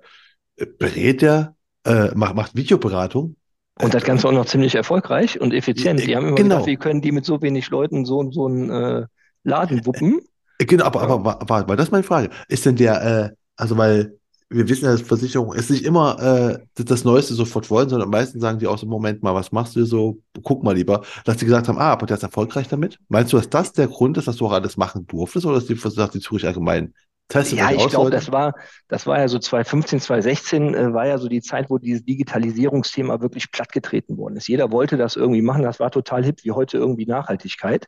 berät er, äh, macht, macht Videoberatung. Und das Ganze auch noch ziemlich erfolgreich und effizient. Die haben immer Genau. gedacht, wie können die mit so wenig Leuten so, so einen äh, Laden wuppen? Äh, Genau, aber, aber war, war, war das meine Frage? Ist denn der, äh, also weil wir wissen ja, dass Versicherung ist nicht immer äh, das, Neueste sofort wollen, sondern meistens sagen die auch so, Moment mal, was machst du so? Guck mal lieber. Dass sie gesagt haben, ah, aber der ist erfolgreich damit. Meinst du, dass das der Grund ist, dass du auch alles machen durftest oder dass die, sagt die Zürich allgemein Teste Ja, ich glaube, das war, das war ja so 2015, 2016, äh, war ja so die Zeit, wo dieses Digitalisierungsthema wirklich plattgetreten worden ist. Jeder wollte das irgendwie machen, das war total hip, wie heute irgendwie Nachhaltigkeit.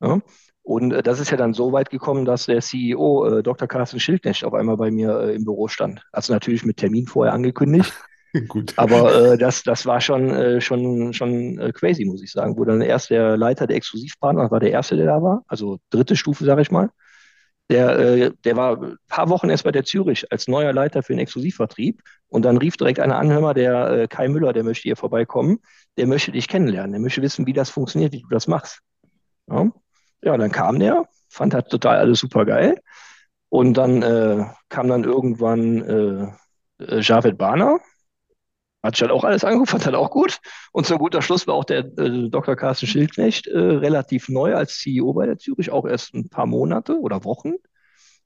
Ja? Und äh, das ist ja dann so weit gekommen, dass der CEO, äh, Dr. Carsten Schildknecht, auf einmal bei mir äh, im Büro stand. Also natürlich mit Termin vorher angekündigt. Gut. Aber äh, das, das war schon, äh, schon, schon äh, crazy, muss ich sagen. Wo dann erst der Leiter der Exklusivpartner war der erste, der da war, also dritte Stufe, sage ich mal. Der, äh, der war ein paar Wochen erst bei der Zürich als neuer Leiter für den Exklusivvertrieb. Und dann rief direkt einer an, hör mal, der äh, Kai Müller, der möchte hier vorbeikommen, der möchte dich kennenlernen, der möchte wissen, wie das funktioniert, wie du das machst. Ja, ja dann kam der, fand das total alles super geil. Und dann äh, kam dann irgendwann äh, Javed Bana, hat sich halt auch alles angeguckt, fand halt auch gut. Und zum guter Schluss war auch der äh, Dr. Carsten Schildknecht äh, relativ neu als CEO bei der Zürich, auch erst ein paar Monate oder Wochen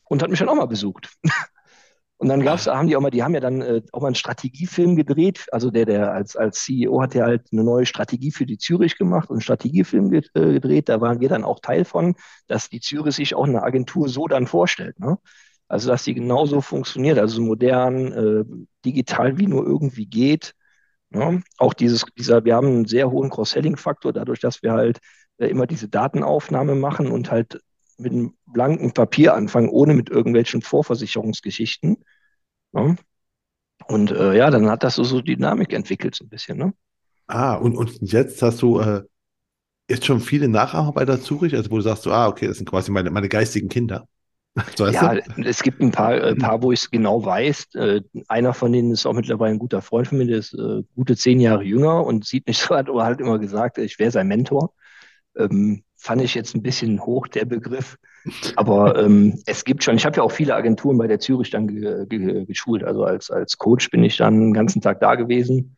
und hat mich dann auch mal besucht. Und dann gab's, haben die auch mal, die haben ja dann äh, auch mal einen Strategiefilm gedreht. Also der, der als, als CEO hat ja halt eine neue Strategie für die Zürich gemacht und einen Strategiefilm äh, gedreht. Da waren wir dann auch Teil von, dass die Zürich sich auch eine Agentur so dann vorstellt. Ne? Also dass die genauso funktioniert, also modern, äh, digital wie nur irgendwie geht. Ne? Auch dieses, dieser, wir haben einen sehr hohen Cross-Selling-Faktor, dadurch, dass wir halt äh, immer diese Datenaufnahme machen und halt mit einem blanken Papier anfangen, ohne mit irgendwelchen Vorversicherungsgeschichten. Ne? Und äh, ja, dann hat das so, so Dynamik entwickelt, so ein bisschen. Ne? Ah, und, und jetzt hast du äh, jetzt schon viele Nachahmer bei der Zurich, also wo du sagst, so, ah, okay, das sind quasi meine, meine geistigen Kinder. So ja, du? es gibt ein paar, ein äh, paar wo ich es genau weiß. Äh, einer von denen ist auch mittlerweile ein guter Freund von mir, der ist äh, gute zehn Jahre jünger und sieht mich so, hat aber halt immer gesagt, ich wäre sein Mentor. Ähm, fand ich jetzt ein bisschen hoch, der Begriff. Aber ähm, es gibt schon, ich habe ja auch viele Agenturen bei der Zürich dann ge, ge, geschult. Also als, als Coach bin ich dann den ganzen Tag da gewesen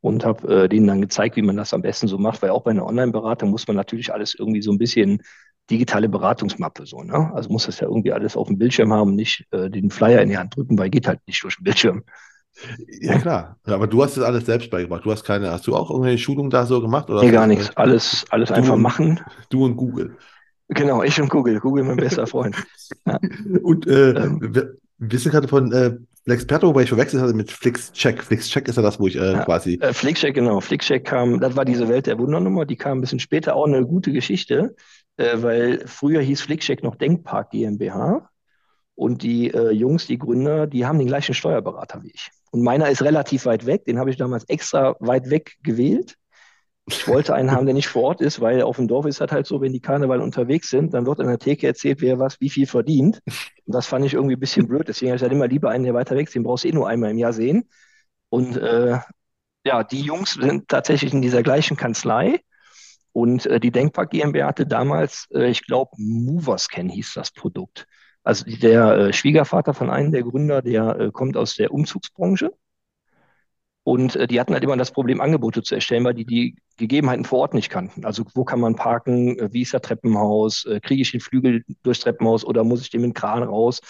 und habe äh, denen dann gezeigt, wie man das am besten so macht, weil auch bei einer Online-Beratung muss man natürlich alles irgendwie so ein bisschen digitale Beratungsmappe so, ne? Also muss das ja irgendwie alles auf dem Bildschirm haben, nicht äh, den Flyer in die Hand drücken, weil geht halt nicht durch den Bildschirm. Ja, klar. Aber du hast das alles selbst beigebracht. Du hast keine, hast du auch irgendwelche Schulungen da so gemacht? Oder nee, gar nichts. Alles, alles du einfach machen. Du und Google. Genau, ich und Google. Google mein bester Freund. Ja. Und äh, ähm, wir wissen gerade von äh, Flexperto, wobei ich verwechselt hatte mit FlixCheck. FlixCheck ist ja das, wo ich äh, ja, quasi. Äh, FlixCheck, genau. FlixCheck kam, das war diese Welt der Wundernummer, die kam ein bisschen später auch eine gute Geschichte, äh, weil früher hieß FlixCheck noch Denkpark GmbH. Und die äh, Jungs, die Gründer, die haben den gleichen Steuerberater wie ich. Und meiner ist relativ weit weg, den habe ich damals extra weit weg gewählt. Ich wollte einen haben, der nicht vor Ort ist, weil auf dem Dorf ist halt halt so, wenn die Karneval unterwegs sind, dann wird an der Theke erzählt, wer was, wie viel verdient. Und das fand ich irgendwie ein bisschen blöd. Deswegen habe ich halt immer lieber einen, der weiter weg ist. Den brauchst du eh nur einmal im Jahr sehen. Und äh, ja, die Jungs sind tatsächlich in dieser gleichen Kanzlei. Und äh, die Denkpark GmbH hatte damals, äh, ich glaube, Moverscan hieß das Produkt. Also der äh, Schwiegervater von einem der Gründer, der äh, kommt aus der Umzugsbranche. Und äh, die hatten halt immer das Problem, Angebote zu erstellen, weil die die Gegebenheiten vor Ort nicht kannten. Also wo kann man parken, wie ist das Treppenhaus, kriege ich den Flügel durchs Treppenhaus oder muss ich den mit dem Kran raus?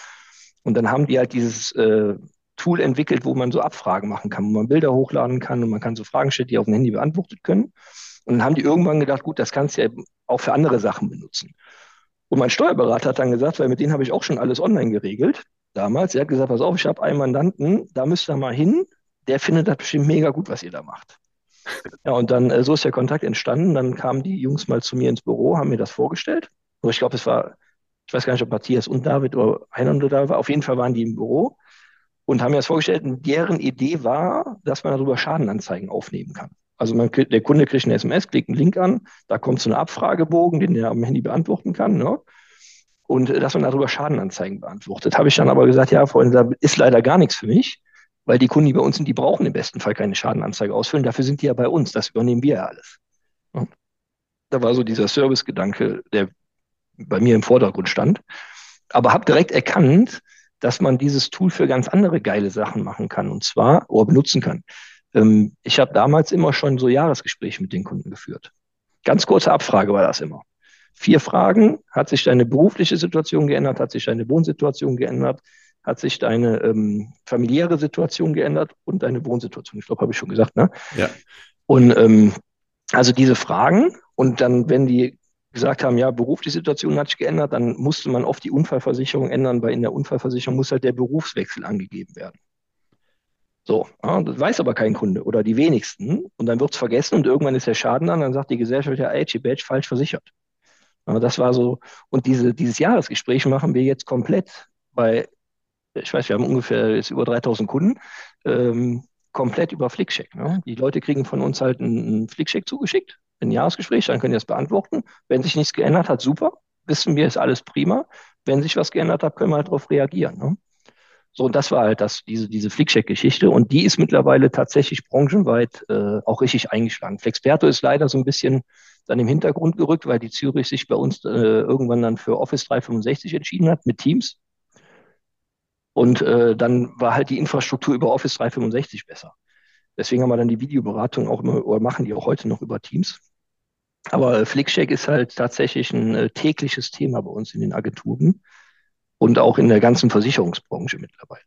Und dann haben die halt dieses äh, Tool entwickelt, wo man so Abfragen machen kann, wo man Bilder hochladen kann und man kann so Fragen stellen, die auf dem Handy beantwortet können. Und dann haben die irgendwann gedacht, gut, das kannst du ja auch für andere Sachen benutzen. Und mein Steuerberater hat dann gesagt, weil mit denen habe ich auch schon alles online geregelt damals. Er hat gesagt, pass auf, ich habe einen Mandanten, da müsst ihr mal hin. Der findet das bestimmt mega gut, was ihr da macht. Ja, und dann, äh, so ist der Kontakt entstanden. Dann kamen die Jungs mal zu mir ins Büro, haben mir das vorgestellt. Und ich glaube, es war, ich weiß gar nicht, ob Matthias und David oder einer oder da war. Auf jeden Fall waren die im Büro und haben mir das vorgestellt. Und deren Idee war, dass man darüber Schadenanzeigen aufnehmen kann. Also man, der Kunde kriegt eine SMS, klickt einen Link an, da kommt so ein Abfragebogen, den er am Handy beantworten kann. Ne? Und äh, dass man darüber Schadenanzeigen beantwortet. Habe ich dann aber gesagt, ja, Freunde, da ist leider gar nichts für mich, weil die Kunden, die bei uns sind, die brauchen im besten Fall keine Schadenanzeige ausfüllen. Dafür sind die ja bei uns, das übernehmen wir ja alles. Da war so dieser Servicegedanke, der bei mir im Vordergrund stand. Aber habe direkt erkannt, dass man dieses Tool für ganz andere geile Sachen machen kann und zwar oder benutzen kann. Ähm, ich habe damals immer schon so Jahresgespräche mit den Kunden geführt. Ganz kurze Abfrage war das immer. Vier Fragen. Hat sich deine berufliche Situation geändert? Hat sich deine Wohnsituation geändert? Hat sich deine ähm, familiäre Situation geändert und deine Wohnsituation? Ich glaube, habe ich schon gesagt, ne? Ja. Und ähm, also diese Fragen und dann, wenn die gesagt haben, ja, berufliche Situation hat sich geändert, dann musste man oft die Unfallversicherung ändern, weil in der Unfallversicherung muss halt der Berufswechsel angegeben werden. So, ja, das weiß aber kein Kunde oder die wenigsten. Und dann wird es vergessen und irgendwann ist der Schaden an, dann sagt die Gesellschaft, ja, ey, Badge falsch versichert. Ja, das war so, und diese, dieses Jahresgespräch machen wir jetzt komplett bei, ich weiß, wir haben ungefähr jetzt über 3000 Kunden. Ähm, komplett über Flickcheck. Ne? Die Leute kriegen von uns halt einen, Flickcheck zugeschickt, ein Jahresgespräch, dann können die das beantworten. Wenn sich nichts geändert hat, super. Wissen wir, ist alles prima. Wenn sich was geändert hat, können wir halt darauf reagieren. Ne? So, und das war halt das, diese, diese Flickcheck-Geschichte. Und die ist mittlerweile tatsächlich branchenweit äh, auch richtig eingeschlagen. Flexperto ist leider so ein bisschen dann im Hintergrund gerückt, weil die Zürich sich bei uns äh, irgendwann dann für Office 365 entschieden hat mit Teams. Und äh, dann war halt die Infrastruktur über Office 365 besser. Deswegen haben wir dann die Videoberatung auch immer, oder machen die auch heute noch über Teams. Aber äh, Flickcheck ist halt tatsächlich ein äh, tägliches Thema bei uns in den Agenturen und auch in der ganzen Versicherungsbranche mittlerweile.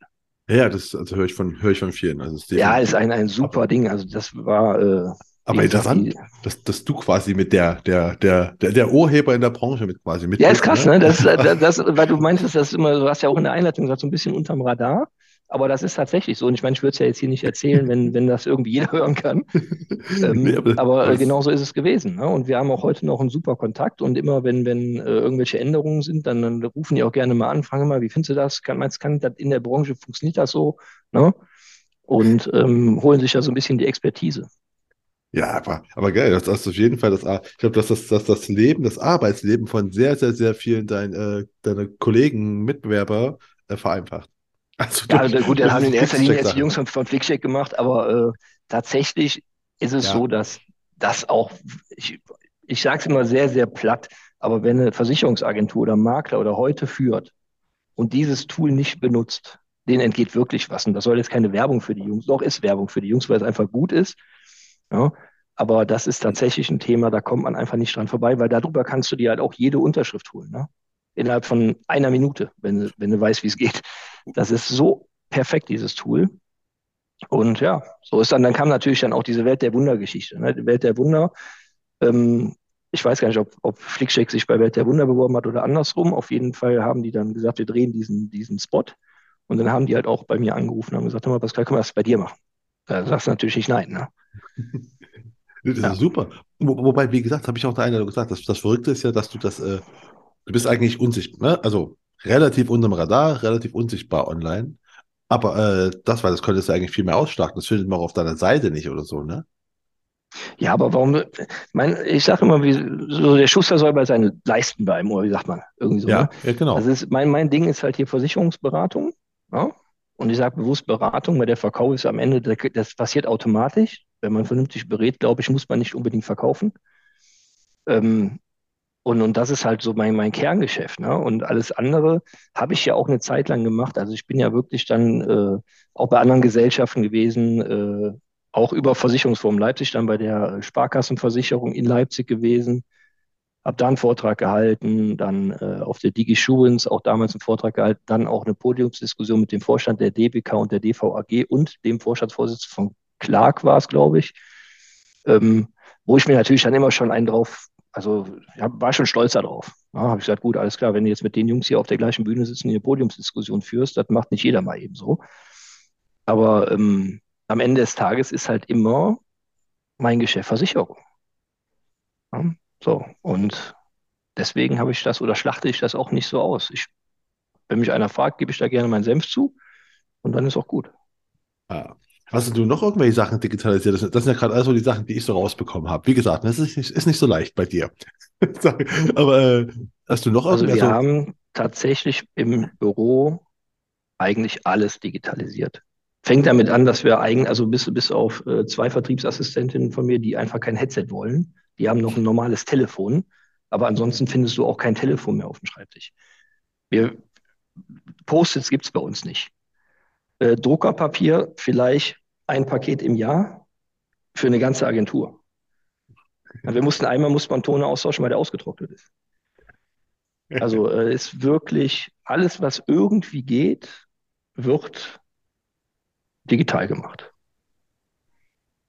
Ja, das also höre ich von höre ich von vielen. Also ja, ist ein, ein super Ding. Also das war äh, aber interessant, dass, dass du quasi mit der, der, der, der, der Urheber in der Branche mit quasi mit. Ja, ist krass, ne? ne? Das, das, das, weil du meintest, das immer, du hast ja auch in der Einleitung gesagt, so ein bisschen unterm Radar. Aber das ist tatsächlich so. Und ich meine, ich würde es ja jetzt hier nicht erzählen, wenn, wenn das irgendwie jeder hören kann. ähm, nee, aber, aber äh, genau so ist es gewesen. Ne? Und wir haben auch heute noch einen super Kontakt. Und immer, wenn, wenn äh, irgendwelche Änderungen sind, dann, dann, rufen die auch gerne mal an, fragen mal, wie findest du das? Kann, meinst, kann das in der Branche, funktioniert das so? Ne? Und ähm, holen sich ja so ein bisschen die Expertise. Ja, aber, aber geil, das, das ist auf jeden Fall das, ich glaube, dass das, das, das Leben, das Arbeitsleben von sehr, sehr, sehr vielen dein, äh, deiner Kollegen, Mitbewerber äh, vereinfacht. Also ja, durch, gut, dann haben in erster Linie jetzt die Jungs von, von Flickcheck gemacht, aber äh, tatsächlich ist es ja. so, dass das auch, ich, ich sage es immer sehr, sehr platt, aber wenn eine Versicherungsagentur oder Makler oder heute führt und dieses Tool nicht benutzt, denen entgeht wirklich was. Und das soll jetzt keine Werbung für die Jungs, doch ist Werbung für die Jungs, weil es einfach gut ist. Ja, aber das ist tatsächlich ein Thema, da kommt man einfach nicht dran vorbei, weil darüber kannst du dir halt auch jede Unterschrift holen. Ne? Innerhalb von einer Minute, wenn, wenn du weißt, wie es geht. Das ist so perfekt, dieses Tool. Und ja, so ist dann, dann kam natürlich dann auch diese Welt der Wunder-Geschichte. Ne? Die Welt der Wunder. Ähm, ich weiß gar nicht, ob, ob Flickcheck sich bei Welt der Wunder beworben hat oder andersrum. Auf jeden Fall haben die dann gesagt, wir drehen diesen, diesen Spot. Und dann haben die halt auch bei mir angerufen und haben gesagt, hör mal, Pascal, können wir das bei dir machen? Da sagst du natürlich nicht nein. Ne? Das ja. ist super. Wo, wobei, wie gesagt, habe ich auch der Einladung gesagt, das, das Verrückte ist ja, dass du das, äh, du bist eigentlich unsichtbar, ne? also relativ unterm Radar, relativ unsichtbar online. Aber äh, das, weil das könntest du eigentlich viel mehr ausstarten. Das findet man auch auf deiner Seite nicht oder so, ne? Ja, aber warum? Mein, ich sage immer, wie, so der Schuster soll bei seinen Leisten bleiben, oder wie sagt man? Irgendwie so. Ja, ne? ja genau. Also ist, mein, mein Ding ist halt hier Versicherungsberatung. Ja? Und ich sage bewusst Beratung, weil der Verkauf ist am Ende, das passiert automatisch. Wenn man vernünftig berät, glaube ich, muss man nicht unbedingt verkaufen. Ähm, und, und das ist halt so mein, mein Kerngeschäft. Ne? Und alles andere habe ich ja auch eine Zeit lang gemacht. Also ich bin ja wirklich dann äh, auch bei anderen Gesellschaften gewesen, äh, auch über Versicherungsform Leipzig, dann bei der Sparkassenversicherung in Leipzig gewesen habe da einen Vortrag gehalten, dann äh, auf der DigiSurance auch damals einen Vortrag gehalten, dann auch eine Podiumsdiskussion mit dem Vorstand der DBK und der DVAG und dem Vorstandsvorsitzenden von Clark war es, glaube ich, ähm, wo ich mir natürlich dann immer schon einen drauf, also ja, war schon stolz darauf. Ja, habe ich gesagt, gut, alles klar, wenn du jetzt mit den Jungs hier auf der gleichen Bühne sitzen, eine Podiumsdiskussion führst, das macht nicht jeder mal eben so. Aber ähm, am Ende des Tages ist halt immer mein Geschäft Versicherung. Ja, so, und deswegen habe ich das oder schlachte ich das auch nicht so aus. Ich, wenn mich einer fragt, gebe ich da gerne meinen Senf zu und dann ist auch gut. Ah. Hast du noch irgendwelche Sachen digitalisiert? Das sind, das sind ja gerade also die Sachen, die ich so rausbekommen habe. Wie gesagt, das ist nicht, ist nicht so leicht bei dir. Aber äh, hast du noch Also wir so? haben tatsächlich im Büro eigentlich alles digitalisiert. Fängt damit an, dass wir eigentlich, also bis, bis auf äh, zwei Vertriebsassistentinnen von mir, die einfach kein Headset wollen, die haben noch ein normales Telefon, aber ansonsten findest du auch kein Telefon mehr auf dem Schreibtisch. Wir, Post-its gibt es bei uns nicht. Äh, Druckerpapier vielleicht ein Paket im Jahr für eine ganze Agentur. wir mussten einmal muss man Tone austauschen, weil der ausgetrocknet ist. Also äh, ist wirklich alles, was irgendwie geht, wird digital gemacht.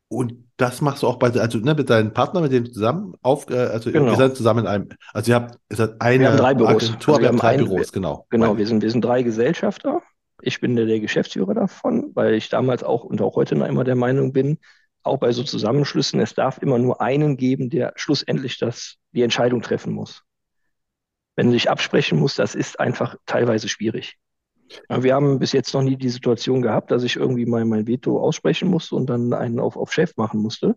Und das machst du auch bei, also ne, mit deinem Partner, mit dem zusammen auf, äh, also genau. ihr seid zusammen in einem, also ihr habt, ihr seid eine wir haben drei Büros. Agentur, also wir haben drei ein, Büros, genau. Genau, wir sind, wir sind drei Gesellschafter. Ich bin der, der Geschäftsführer davon, weil ich damals auch und auch heute noch immer der Meinung bin, auch bei so Zusammenschlüssen, es darf immer nur einen geben, der schlussendlich das, die Entscheidung treffen muss. Wenn du dich absprechen musst, das ist einfach teilweise schwierig. Wir haben bis jetzt noch nie die Situation gehabt, dass ich irgendwie mein, mein Veto aussprechen musste und dann einen auf, auf Chef machen musste.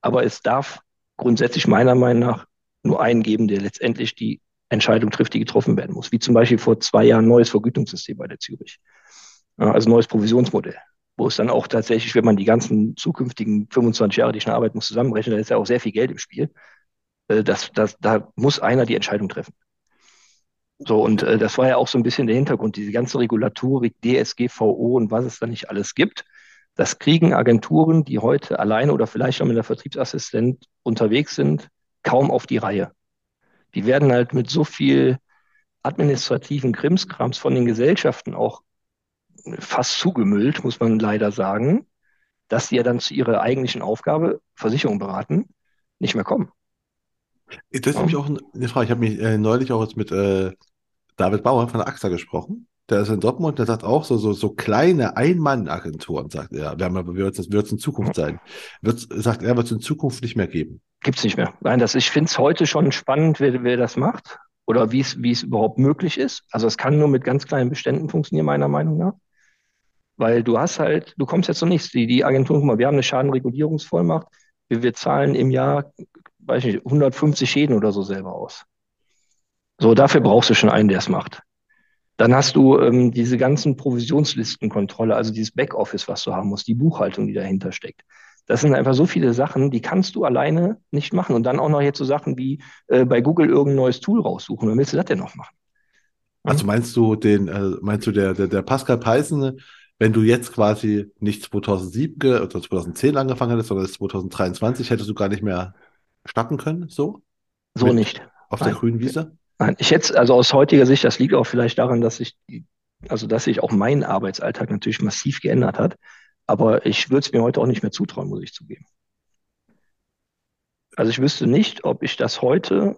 Aber es darf grundsätzlich meiner Meinung nach nur einen geben, der letztendlich die Entscheidung trifft, die getroffen werden muss. Wie zum Beispiel vor zwei Jahren neues Vergütungssystem bei der Zürich. Also neues Provisionsmodell, wo es dann auch tatsächlich, wenn man die ganzen zukünftigen 25 Jahre, die schon arbeiten muss, zusammenrechnet, da ist ja auch sehr viel Geld im Spiel. Äh, das, das, da muss einer die Entscheidung treffen. So, und äh, das war ja auch so ein bisschen der Hintergrund, diese ganze Regulatorik, DSGVO und was es da nicht alles gibt. Das kriegen Agenturen, die heute alleine oder vielleicht auch mit der Vertriebsassistent unterwegs sind, kaum auf die Reihe. Die werden halt mit so viel administrativen Krimskrams von den Gesellschaften auch fast zugemüllt, muss man leider sagen, dass die ja dann zu ihrer eigentlichen Aufgabe, Versicherung beraten, nicht mehr kommen. Das ist nämlich auch eine Frage. Ich habe mich äh, neulich auch jetzt mit äh, David Bauer von der AXA gesprochen. Der ist in Dortmund, der sagt auch so, so, so kleine Ein-Mann-Agenturen, sagt er. Wir haben aber, wird es in Zukunft sein. Wird, sagt er, wird es in Zukunft nicht mehr geben. Gibt es nicht mehr. Nein, das, ich finde es heute schon spannend, wer, wer das macht oder wie es überhaupt möglich ist. Also es kann nur mit ganz kleinen Beständen funktionieren, meiner Meinung nach. Weil du hast halt, du kommst jetzt noch nichts. Die, die Agentur, guck mal, wir haben eine Schadenregulierungsvollmacht. Wir, wir zahlen im Jahr, weiß nicht, 150 Schäden oder so selber aus. So, dafür brauchst du schon einen, der es macht. Dann hast du ähm, diese ganzen Provisionslistenkontrolle, also dieses Backoffice, was du haben musst, die Buchhaltung, die dahinter steckt. Das sind einfach so viele Sachen, die kannst du alleine nicht machen. Und dann auch noch jetzt so Sachen wie äh, bei Google irgendein neues Tool raussuchen. Wann willst du das denn noch machen? Also meinst du den, äh, meinst du der, der, der Pascal Peisen, wenn du jetzt quasi nicht 2007 oder 2010 angefangen hättest, sondern 2023, hättest du gar nicht mehr starten können, so? So Mit nicht. Auf Nein. der grünen Wiese? Ich hätte, also aus heutiger Sicht, das liegt auch vielleicht daran, dass sich, also dass sich auch mein Arbeitsalltag natürlich massiv geändert hat. Aber ich würde es mir heute auch nicht mehr zutrauen, muss ich zugeben. Also ich wüsste nicht, ob ich das heute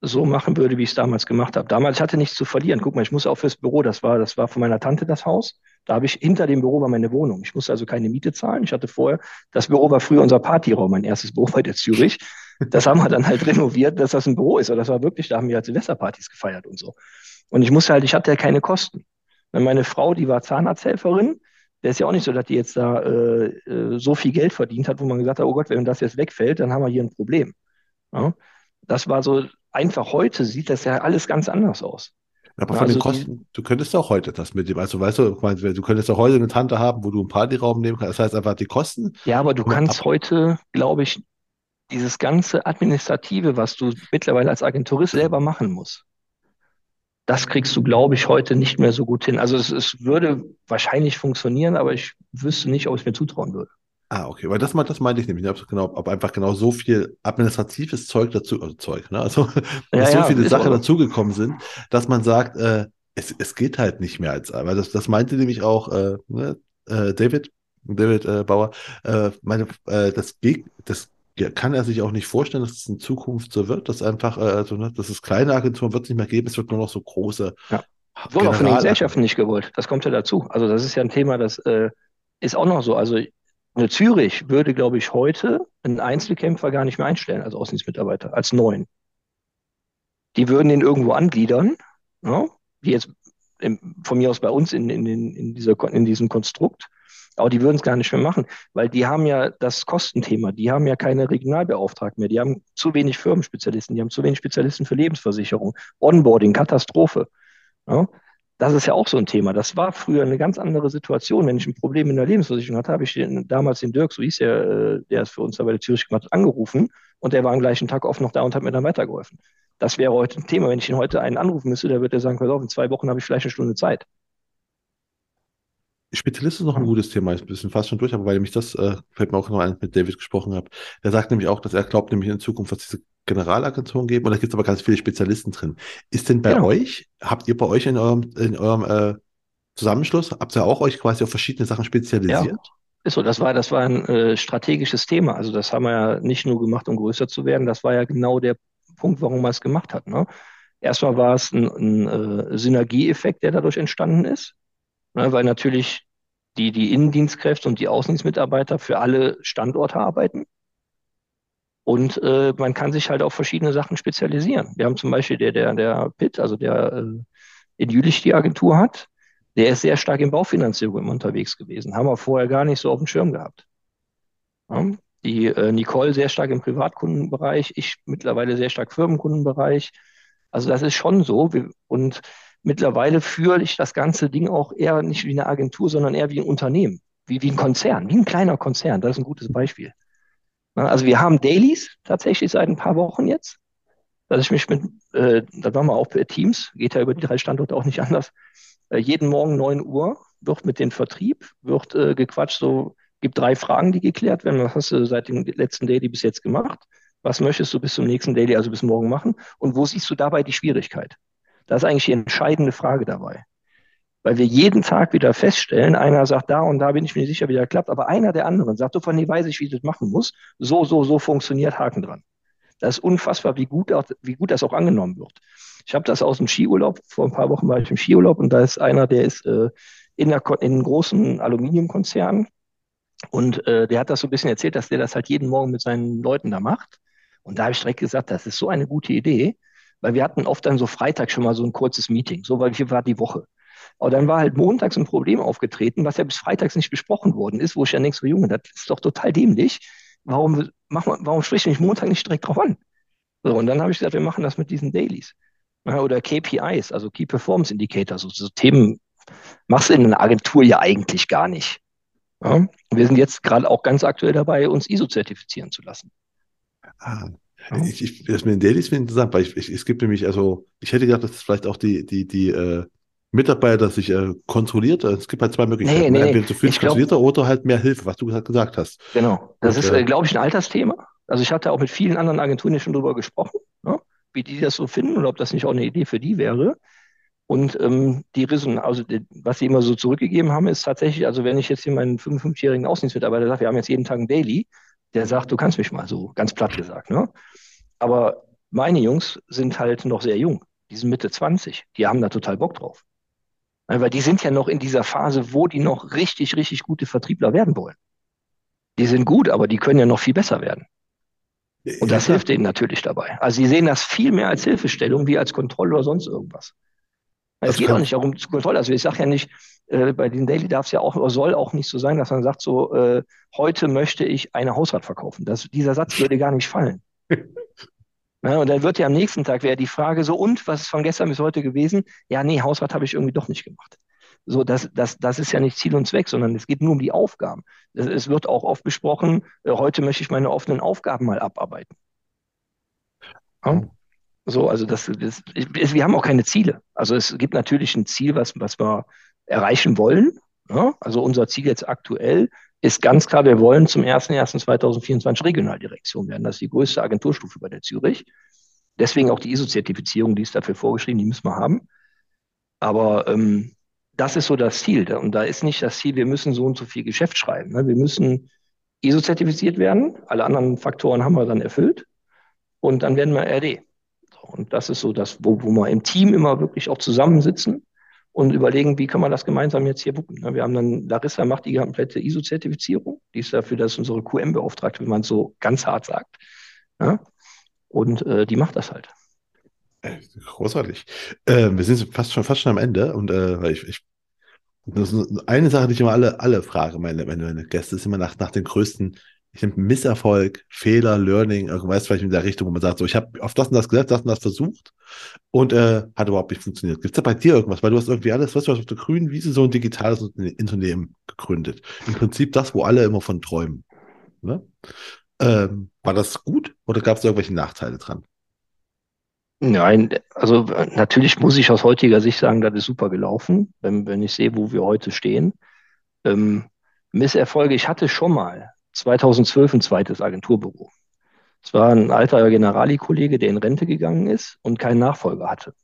so machen würde, wie ich es damals gemacht habe. Damals ich hatte nichts zu verlieren. Guck mal, ich muss auch fürs Büro, das war, das war von meiner Tante das Haus. Da habe ich hinter dem Büro war meine Wohnung. Ich musste also keine Miete zahlen. Ich hatte vorher, das Büro war früher unser Partyraum, mein erstes Büro bei der Zürich. Das haben wir dann halt renoviert, dass das ein Büro ist. Und das war wirklich, da haben wir halt Silvesterpartys gefeiert und so. Und ich musste halt, ich hatte ja keine Kosten. Meine Frau, die war Zahnarzthelferin, der ist ja auch nicht so, dass die jetzt da äh, äh, so viel Geld verdient hat, wo man gesagt hat, oh Gott, wenn das jetzt wegfällt, dann haben wir hier ein Problem. Ja? Das war so einfach heute sieht das ja alles ganz anders aus. Aber von also den Kosten, du könntest auch heute das mit dem, also weißt du, du könntest auch heute eine Tante haben, wo du einen Partyraum nehmen kannst. Das heißt einfach die Kosten. Ja, aber du kannst ab heute, glaube ich, dieses ganze Administrative, was du mittlerweile als Agenturist selber machen musst, das kriegst du, glaube ich, heute nicht mehr so gut hin. Also es, es würde wahrscheinlich funktionieren, aber ich wüsste nicht, ob ich es mir zutrauen würde. Ah, okay, weil das, das meinte ich nämlich, ob, genau, ob einfach genau so viel administratives Zeug dazu, also Zeug, ne? Also ja, so ja, viele Sachen dazugekommen sind, dass man sagt, äh, es, es geht halt nicht mehr als, weil das, das meinte nämlich auch äh, ne, äh, David, David äh, Bauer, äh, meine, äh, das, das ja, kann er sich auch nicht vorstellen, dass es in Zukunft so wird, dass einfach, äh, also, ne, dass es kleine Agenturen wird es nicht mehr geben, es wird nur noch so große. Ja. Wurde auch von den Gesellschaften nicht gewollt. Das kommt ja dazu. Also das ist ja ein Thema, das äh, ist auch noch so. Also eine Zürich würde, glaube ich, heute einen Einzelkämpfer gar nicht mehr einstellen als Außendienstmitarbeiter, als neuen. Die würden den irgendwo angliedern, ja, wie jetzt im, von mir aus bei uns in, in, in, dieser, in diesem Konstrukt. Aber die würden es gar nicht mehr machen, weil die haben ja das Kostenthema, die haben ja keine Regionalbeauftragten mehr, die haben zu wenig Firmenspezialisten, die haben zu wenig Spezialisten für Lebensversicherung, Onboarding, Katastrophe. Ja, das ist ja auch so ein Thema. Das war früher eine ganz andere Situation. Wenn ich ein Problem in der Lebensversicherung hatte, habe ich den, damals den Dirk, so hieß er, äh, der es für uns da bei der Zürich gemacht hat, angerufen und der war am gleichen Tag oft noch da und hat mir dann weitergeholfen. Das wäre heute ein Thema. Wenn ich ihn heute einen anrufen müsste, der würde sagen, pass auf, in zwei Wochen habe ich vielleicht eine Stunde Zeit. Spezialist ist noch ein gutes Thema, ist ein bisschen fast schon durch, aber weil nämlich das, äh, fällt mir auch noch ein, mit David gesprochen habe. Der sagt nämlich auch, dass er glaubt, nämlich in Zukunft, dass diese Generalagenturen geben und da gibt es aber ganz viele Spezialisten drin. Ist denn bei genau. euch, habt ihr bei euch in eurem, in eurem äh, Zusammenschluss, habt ihr auch euch quasi auf verschiedene Sachen spezialisiert? Ja. Ist so, das war, das war ein äh, strategisches Thema. Also das haben wir ja nicht nur gemacht, um größer zu werden, das war ja genau der Punkt, warum man es gemacht hat. Ne? Erstmal war es ein, ein äh, Synergieeffekt, der dadurch entstanden ist, ne? weil natürlich die, die Innendienstkräfte und die Außendienstmitarbeiter für alle Standorte arbeiten. Und äh, man kann sich halt auf verschiedene Sachen spezialisieren. Wir haben zum Beispiel der, der, der Pitt, also der äh, in Jülich die Agentur hat, der ist sehr stark in Baufinanzierung unterwegs gewesen. Haben wir vorher gar nicht so auf dem Schirm gehabt. Ja, die äh, Nicole sehr stark im Privatkundenbereich, ich mittlerweile sehr stark Firmenkundenbereich. Also das ist schon so. Und mittlerweile führe ich das ganze Ding auch eher nicht wie eine Agentur, sondern eher wie ein Unternehmen, wie, wie ein Konzern, wie ein kleiner Konzern. Das ist ein gutes Beispiel. Also wir haben Dailies tatsächlich seit ein paar Wochen jetzt, dass ich mich mit, äh, da machen wir auch per Teams, geht ja über die drei Standorte auch nicht anders, äh, jeden Morgen 9 Uhr wird mit dem Vertrieb, wird äh, gequatscht, so gibt drei Fragen, die geklärt werden. Was hast du seit dem letzten Daily bis jetzt gemacht? Was möchtest du bis zum nächsten Daily, also bis morgen machen? Und wo siehst du dabei die Schwierigkeit? Das ist eigentlich die entscheidende Frage dabei. Weil wir jeden Tag wieder feststellen, einer sagt, da und da bin ich mir nicht sicher, wie das klappt, aber einer der anderen sagt, so von nee, weiß ich, wie ich das machen muss. So, so, so funktioniert Haken dran. Das ist unfassbar, wie gut, wie gut das auch angenommen wird. Ich habe das aus dem Skiurlaub, vor ein paar Wochen war ich im Skiurlaub und da ist einer, der ist äh, in, einer, in einem großen Aluminiumkonzern und äh, der hat das so ein bisschen erzählt, dass der das halt jeden Morgen mit seinen Leuten da macht. Und da habe ich direkt gesagt, das ist so eine gute Idee, weil wir hatten oft dann so Freitag schon mal so ein kurzes Meeting, so weil hier war die Woche. Aber dann war halt montags ein Problem aufgetreten, was ja bis freitags nicht besprochen worden ist, wo ich ja denke, so Junge, das ist doch total dämlich. Warum, mach mal, warum sprichst du mich Montag nicht direkt drauf an? So, und dann habe ich gesagt, wir machen das mit diesen Dailies. Oder KPIs, also Key Performance Indicators, so, so Themen machst du in einer Agentur ja eigentlich gar nicht. Ja? Wir sind jetzt gerade auch ganz aktuell dabei, uns ISO zertifizieren zu lassen. Ah, ich, ich, das mit den Dailies finde ich interessant, weil ich, ich, es gibt nämlich, also ich hätte gedacht, dass es vielleicht auch die, die, die äh, Mitarbeiter sich äh, kontrolliert. Es gibt halt zwei Möglichkeiten. Nee, nee, Entweder zu viel kontrollierter oder halt mehr Hilfe, was du gesagt hast. Genau. Das Und, ist, äh, glaube ich, ein Altersthema. Also ich hatte auch mit vielen anderen Agenturen schon drüber gesprochen, ne? wie die das so finden und ob das nicht auch eine Idee für die wäre. Und ähm, die Resonanz, also die, was sie immer so zurückgegeben haben, ist tatsächlich, also wenn ich jetzt hier meinen 55-jährigen Außendienstmitarbeiter sage, wir haben jetzt jeden Tag ein Daily, der sagt, du kannst mich mal so, ganz platt gesagt. Ne? Aber meine Jungs sind halt noch sehr jung. Die sind Mitte 20. Die haben da total Bock drauf. Weil die sind ja noch in dieser Phase, wo die noch richtig, richtig gute Vertriebler werden wollen. Die sind gut, aber die können ja noch viel besser werden. Und das ja, hilft denen natürlich dabei. Also sie sehen das viel mehr als Hilfestellung wie als Kontrolle oder sonst irgendwas. Es geht auch nicht darum zu Kontrolle. Also ich sage ja nicht, äh, bei den Daily darf es ja auch oder soll auch nicht so sein, dass man sagt, so äh, heute möchte ich eine Hausrat verkaufen. Das, dieser Satz würde gar nicht fallen. Ja, und dann wird ja am nächsten Tag wäre die Frage so, und was ist von gestern bis heute gewesen? Ja, nee, Hausrat habe ich irgendwie doch nicht gemacht. So, das, das, das ist ja nicht Ziel und Zweck, sondern es geht nur um die Aufgaben. Es, es wird auch oft besprochen, äh, heute möchte ich meine offenen Aufgaben mal abarbeiten. Ja? So, also das, das, wir haben auch keine Ziele. Also es gibt natürlich ein Ziel, was, was wir erreichen wollen. Ja? Also unser Ziel jetzt aktuell ist ganz klar, wir wollen zum 01.01.2024 Regionaldirektion werden. Das ist die größte Agenturstufe bei der Zürich. Deswegen auch die ISO-Zertifizierung, die ist dafür vorgeschrieben, die müssen wir haben. Aber ähm, das ist so das Ziel. Und da ist nicht das Ziel, wir müssen so und so viel Geschäft schreiben. Ne? Wir müssen ISO-zertifiziert werden. Alle anderen Faktoren haben wir dann erfüllt. Und dann werden wir RD. Und das ist so das, wo, wo wir im Team immer wirklich auch zusammensitzen und überlegen, wie kann man das gemeinsam jetzt hier wuppen. Wir haben dann, Larissa macht die komplette ISO-Zertifizierung, die ist dafür, dass unsere QM beauftragt, wie man es so ganz hart sagt. Ja? Und äh, die macht das halt. Großartig. Äh, wir sind fast schon, fast schon am Ende und äh, ich, ich das ist eine Sache, die ich immer alle, alle frage, meine, meine, meine Gäste, ist immer nach, nach den größten ich nehme Misserfolg, Fehler, Learning, irgendwas vielleicht in der Richtung, wo man sagt, so, ich habe auf das und das gesetzt, das und das versucht und äh, hat überhaupt nicht funktioniert. Gibt es da bei dir irgendwas? Weil du hast irgendwie alles, was du auf der grünen Wiese so ein digitales Unternehmen gegründet. Im Prinzip das, wo alle immer von träumen. Ne? Ähm, war das gut oder gab es irgendwelche Nachteile dran? Nein, also natürlich muss ich aus heutiger Sicht sagen, das ist super gelaufen, wenn, wenn ich sehe, wo wir heute stehen. Ähm, Misserfolge, ich hatte schon mal 2012 ein zweites Agenturbüro. Es war ein alter Generali-Kollege, der in Rente gegangen ist und keinen Nachfolger hatte.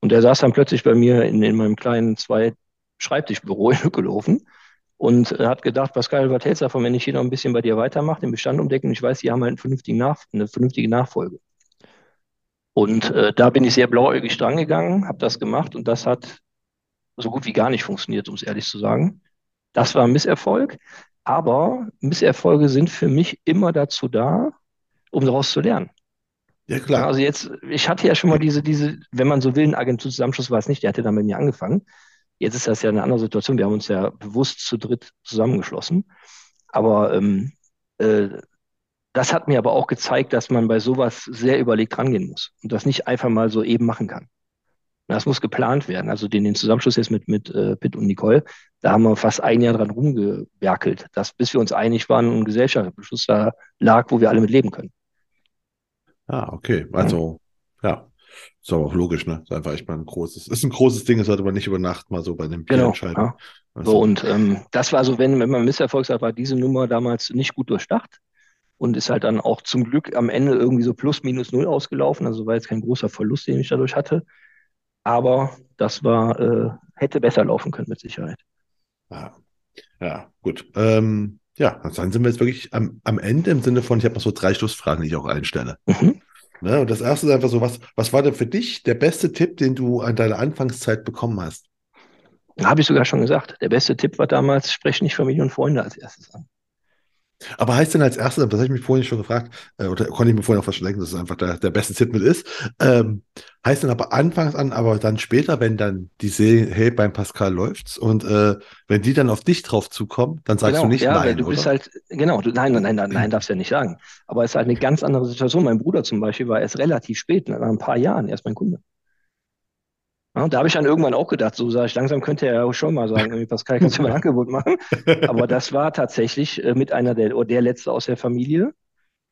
Und der saß dann plötzlich bei mir in, in meinem kleinen zwei Schreibtischbüro in Hückelhofen und hat gedacht, Pascal, was hältst du davon, wenn ich hier noch ein bisschen bei dir weitermache, den Bestand umdecken? Ich weiß, die haben halt einen Nach eine vernünftige Nachfolge. Und äh, da bin ich sehr blauäugig drangegangen, habe das gemacht und das hat so gut wie gar nicht funktioniert, um es ehrlich zu sagen. Das war ein Misserfolg. Aber Misserfolge sind für mich immer dazu da, um daraus zu lernen. Ja, klar. Also jetzt, ich hatte ja schon mal diese, diese, wenn man so will, ein Agenturzusammenschluss war es nicht, der hatte bei mir angefangen. Jetzt ist das ja eine andere Situation. Wir haben uns ja bewusst zu dritt zusammengeschlossen. Aber ähm, äh, das hat mir aber auch gezeigt, dass man bei sowas sehr überlegt rangehen muss und das nicht einfach mal so eben machen kann. Das muss geplant werden. Also den, den Zusammenschluss jetzt mit, mit äh, Pitt und Nicole, da haben wir fast ein Jahr dran rumgewerkelt, dass, bis wir uns einig waren und ein Gesellschaftsbeschluss da lag, wo wir alle mit leben können. Ah, okay. Also, ja. ja. Ist aber auch logisch, ne? Ist einfach echt mal ein großes, ist ein großes Ding, das sollte man nicht über Nacht mal so bei einem Bier genau, entscheiden. Ja. Also. So, und ähm, das war so, wenn, wenn man Misserfolg sagt, war diese Nummer damals nicht gut durchdacht und ist halt dann auch zum Glück am Ende irgendwie so plus minus null ausgelaufen. Also war jetzt kein großer Verlust, den ich dadurch hatte. Aber das war, äh, hätte besser laufen können mit Sicherheit. Ja, ja gut. Ähm, ja, dann sind wir jetzt wirklich am, am Ende im Sinne von, ich habe noch so drei Schlussfragen, die ich auch einstelle. Mhm. Ne, und das erste ist einfach so, was, was war denn für dich der beste Tipp, den du an deiner Anfangszeit bekommen hast? Habe ich sogar schon gesagt. Der beste Tipp war damals, sprech nicht Familie und Freunde als erstes an. Aber heißt denn als erstes, das habe ich mich vorhin schon gefragt, äh, oder konnte ich mir vorhin auch fast denken, dass es einfach der, der beste Tipp mit ist, ähm, heißt denn aber anfangs an, aber dann später, wenn dann die sehen, hey, beim Pascal läuft's und äh, wenn die dann auf dich drauf zukommen, dann sagst genau, du nicht ja, nein, du bist oder? halt, genau, du, nein, nein, nein, nein, darfst ja nicht sagen. Aber es ist halt eine ganz andere Situation. Mein Bruder zum Beispiel war erst relativ spät, nach ein paar Jahren erst mein Kunde. Ja, da habe ich dann irgendwann auch gedacht, so sage ich, langsam könnte er ja schon mal sagen, Pascal, kannst du mir ein Angebot machen? Aber das war tatsächlich äh, mit einer der, oder der Letzte aus der Familie,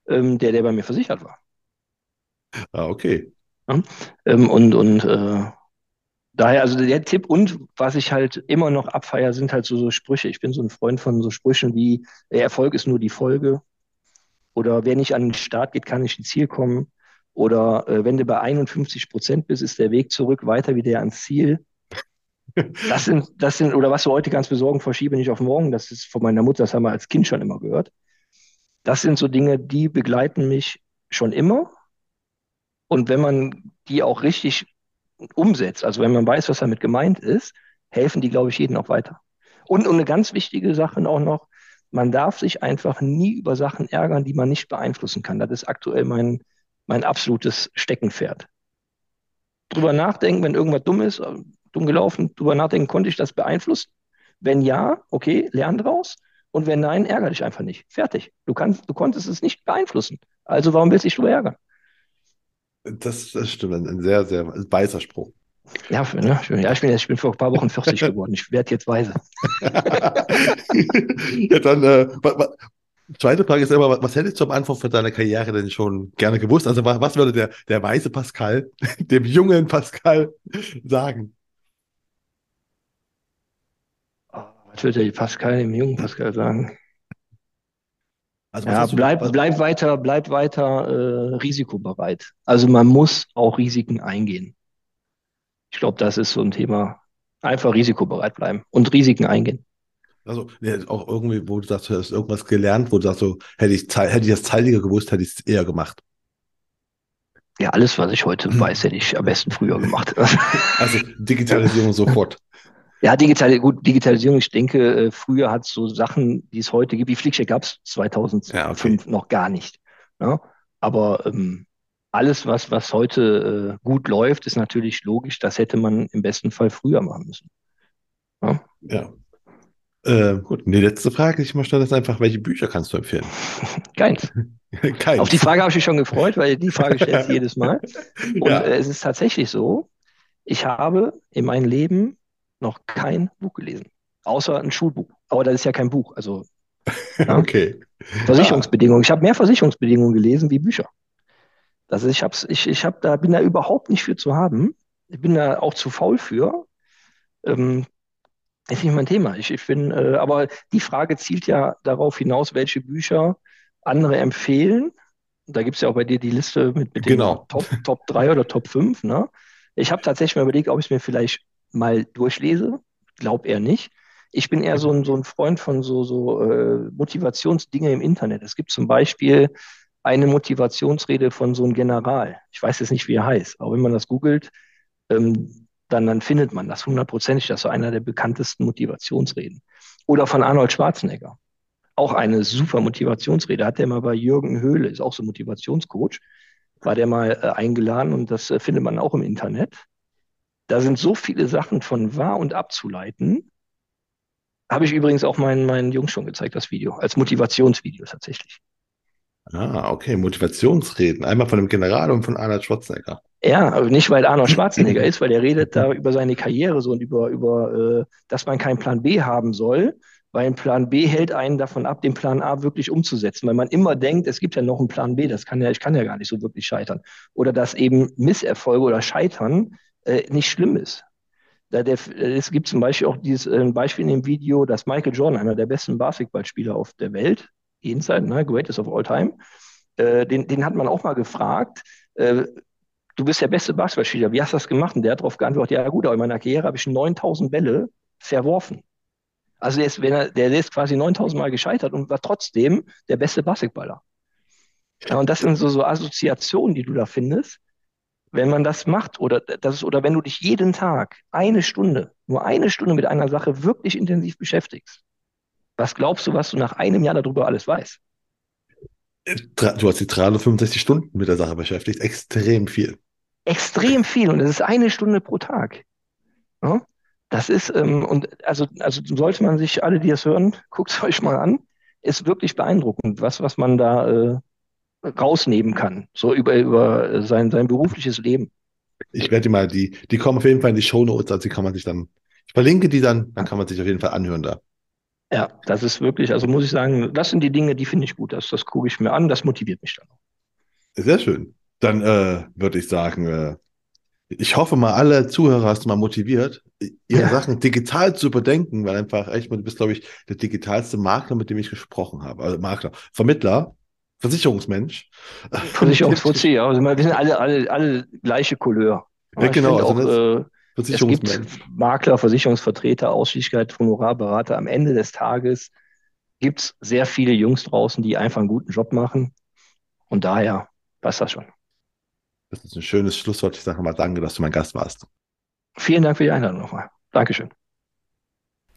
ähm, der, der bei mir versichert war. Ah, okay. Ja, ähm, und und äh, daher, also der Tipp und was ich halt immer noch abfeier, sind halt so, so Sprüche. Ich bin so ein Freund von so Sprüchen wie, Erfolg ist nur die Folge. Oder wer nicht an den Start geht, kann nicht ins Ziel kommen. Oder äh, wenn du bei 51 Prozent bist, ist der Weg zurück weiter wie der ans Ziel. Das sind, das sind, oder was wir heute ganz besorgen, verschiebe nicht auf morgen, das ist von meiner Mutter, das haben wir als Kind schon immer gehört. Das sind so Dinge, die begleiten mich schon immer. Und wenn man die auch richtig umsetzt, also wenn man weiß, was damit gemeint ist, helfen die, glaube ich, jedem auch weiter. Und, und eine ganz wichtige Sache auch noch, man darf sich einfach nie über Sachen ärgern, die man nicht beeinflussen kann. Das ist aktuell mein, mein absolutes Steckenpferd. Drüber nachdenken, wenn irgendwas dumm ist, äh, dumm gelaufen, drüber nachdenken, konnte ich das beeinflussen? Wenn ja, okay, lern draus. Und wenn nein, ärgere dich einfach nicht. Fertig. Du, kannst, du konntest es nicht beeinflussen. Also warum willst du dich drüber ärgern? Das, das stimmt, ein sehr, sehr weißer Spruch. Ja, für, ne? ja ich, bin, ich bin vor ein paar Wochen 40 geworden. Ich werde jetzt weise. ja, dann, äh, Zweite Frage ist immer, was hättest du am Anfang von deiner Karriere denn schon gerne gewusst? Also was würde der, der weise Pascal, dem jungen Pascal sagen? Was würde der Pascal dem jungen Pascal sagen? Also ja, bleib, bleib weiter, bleib weiter äh, risikobereit. Also man muss auch Risiken eingehen. Ich glaube, das ist so ein Thema. Einfach risikobereit bleiben und Risiken eingehen. Also ja, auch irgendwie, wo du sagst, du hast irgendwas gelernt, wo du sagst, so, hätte ich, hätte ich das zeitiger gewusst, hätte ich es eher gemacht. Ja, alles, was ich heute hm. weiß, hätte ich am besten früher gemacht. also Digitalisierung sofort. Ja, digital, gut, Digitalisierung, ich denke, äh, früher hat es so Sachen, die es heute gibt, wie Flickcheck gab es 2005 ja, okay. noch gar nicht. Ne? Aber ähm, alles, was, was heute äh, gut läuft, ist natürlich logisch, das hätte man im besten Fall früher machen müssen. Ne? ja. Äh, gut, die letzte Frage, die ich mal stelle, ist einfach, welche Bücher kannst du empfehlen? Keins. Keins. Auf die Frage habe ich mich schon gefreut, weil die Frage stellt sich jedes Mal. Und ja. äh, es ist tatsächlich so, ich habe in meinem Leben noch kein Buch gelesen, außer ein Schulbuch. Aber das ist ja kein Buch. Also ja. okay. Versicherungsbedingungen. Ich habe mehr Versicherungsbedingungen gelesen wie Bücher. Das ist, ich hab's, ich, ich hab da, bin da überhaupt nicht für zu haben. Ich bin da auch zu faul für. Ähm, ist nicht mein Thema. Ich, ich bin, äh, aber die Frage zielt ja darauf hinaus, welche Bücher andere empfehlen. Da gibt es ja auch bei dir die Liste mit, mit genau. den Top, Top 3 oder Top 5. Ne? Ich habe tatsächlich mal überlegt, ob ich es mir vielleicht mal durchlese. Glaub eher nicht. Ich bin eher so ein, so ein Freund von so, so äh, Motivationsdinge im Internet. Es gibt zum Beispiel eine Motivationsrede von so einem General. Ich weiß jetzt nicht, wie er heißt, aber wenn man das googelt, ähm, dann, dann findet man das hundertprozentig. Das war einer der bekanntesten Motivationsreden. Oder von Arnold Schwarzenegger. Auch eine super Motivationsrede. Hat der mal bei Jürgen Höhle, ist auch so Motivationscoach, war der mal äh, eingeladen und das äh, findet man auch im Internet. Da sind so viele Sachen von wahr und abzuleiten. Habe ich übrigens auch meinen, meinen Jungs schon gezeigt, das Video, als Motivationsvideo tatsächlich. Ah, okay, Motivationsreden. Einmal von dem General und von Arnold Schwarzenegger. Ja, aber nicht, weil Arnold Schwarzenegger ist, weil er redet da über seine Karriere so und über, über äh, dass man keinen Plan B haben soll, weil ein Plan B hält einen davon ab, den Plan A wirklich umzusetzen, weil man immer denkt, es gibt ja noch einen Plan B, das kann ja, ich kann ja gar nicht so wirklich scheitern. Oder dass eben Misserfolge oder Scheitern äh, nicht schlimm ist. Da der, es gibt zum Beispiel auch dieses äh, Beispiel in dem Video, dass Michael Jordan, einer der besten Basketballspieler auf der Welt, jenseits, ne, greatest of all time, äh, den, den hat man auch mal gefragt, äh, du bist der beste Basketballspieler, wie hast du das gemacht? Und der hat darauf geantwortet, ja gut, aber in meiner Karriere habe ich 9000 Bälle verworfen. Also der ist, wenn er, der ist quasi 9000 Mal gescheitert und war trotzdem der beste Basketballer. Ja, und das sind so, so Assoziationen, die du da findest, wenn man das macht oder das ist, oder wenn du dich jeden Tag eine Stunde, nur eine Stunde mit einer Sache wirklich intensiv beschäftigst. Was glaubst du, was du nach einem Jahr darüber alles weißt? Du hast die 365 Stunden mit der Sache beschäftigt, extrem viel. Extrem viel und das ist eine Stunde pro Tag. Ja? Das ist, ähm, und also, also sollte man sich, alle, die es hören, guckt es euch mal an, ist wirklich beeindruckend, was, was man da äh, rausnehmen kann, so über, über sein, sein berufliches Leben. Ich werde mal die, die kommen auf jeden Fall in die Show Notes, also die kann man sich dann, ich verlinke die dann, dann kann man sich auf jeden Fall anhören da. Ja, das ist wirklich, also muss ich sagen, das sind die Dinge, die finde ich gut. Das, das gucke ich mir an, das motiviert mich dann auch. Sehr schön. Dann äh, würde ich sagen, äh, ich hoffe mal, alle Zuhörer hast du mal motiviert, ihre ja. Sachen digital zu überdenken, weil einfach echt, du bist, glaube ich, der digitalste Makler, mit dem ich gesprochen habe. Also Makler, Vermittler, Versicherungsmensch. Versicherungsfuzzi, ja. Also wir sind alle, alle, alle gleiche Couleur. Ja, genau. Also auch, äh, es gibt Makler, Versicherungsvertreter, Ausschließlichkeit, Honorarberater. Am Ende des Tages gibt es sehr viele Jungs draußen, die einfach einen guten Job machen. Und daher passt das schon. Das ist ein schönes Schlusswort. Ich sage mal danke, dass du mein Gast warst. Vielen Dank für die Einladung nochmal. Dankeschön.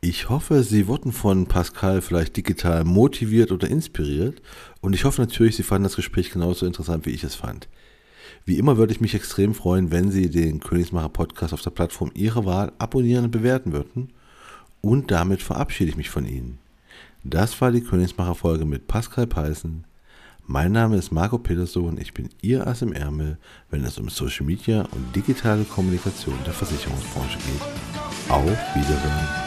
Ich hoffe, Sie wurden von Pascal vielleicht digital motiviert oder inspiriert. Und ich hoffe natürlich, Sie fanden das Gespräch genauso interessant, wie ich es fand. Wie immer würde ich mich extrem freuen, wenn Sie den Königsmacher Podcast auf der Plattform Ihrer Wahl abonnieren und bewerten würden. Und damit verabschiede ich mich von Ihnen. Das war die Königsmacher Folge mit Pascal Peißen. Mein Name ist Marco Peterson, ich bin Ihr Ass im Ärmel, wenn es um Social Media und digitale Kommunikation der Versicherungsbranche geht. Auf Wiedersehen.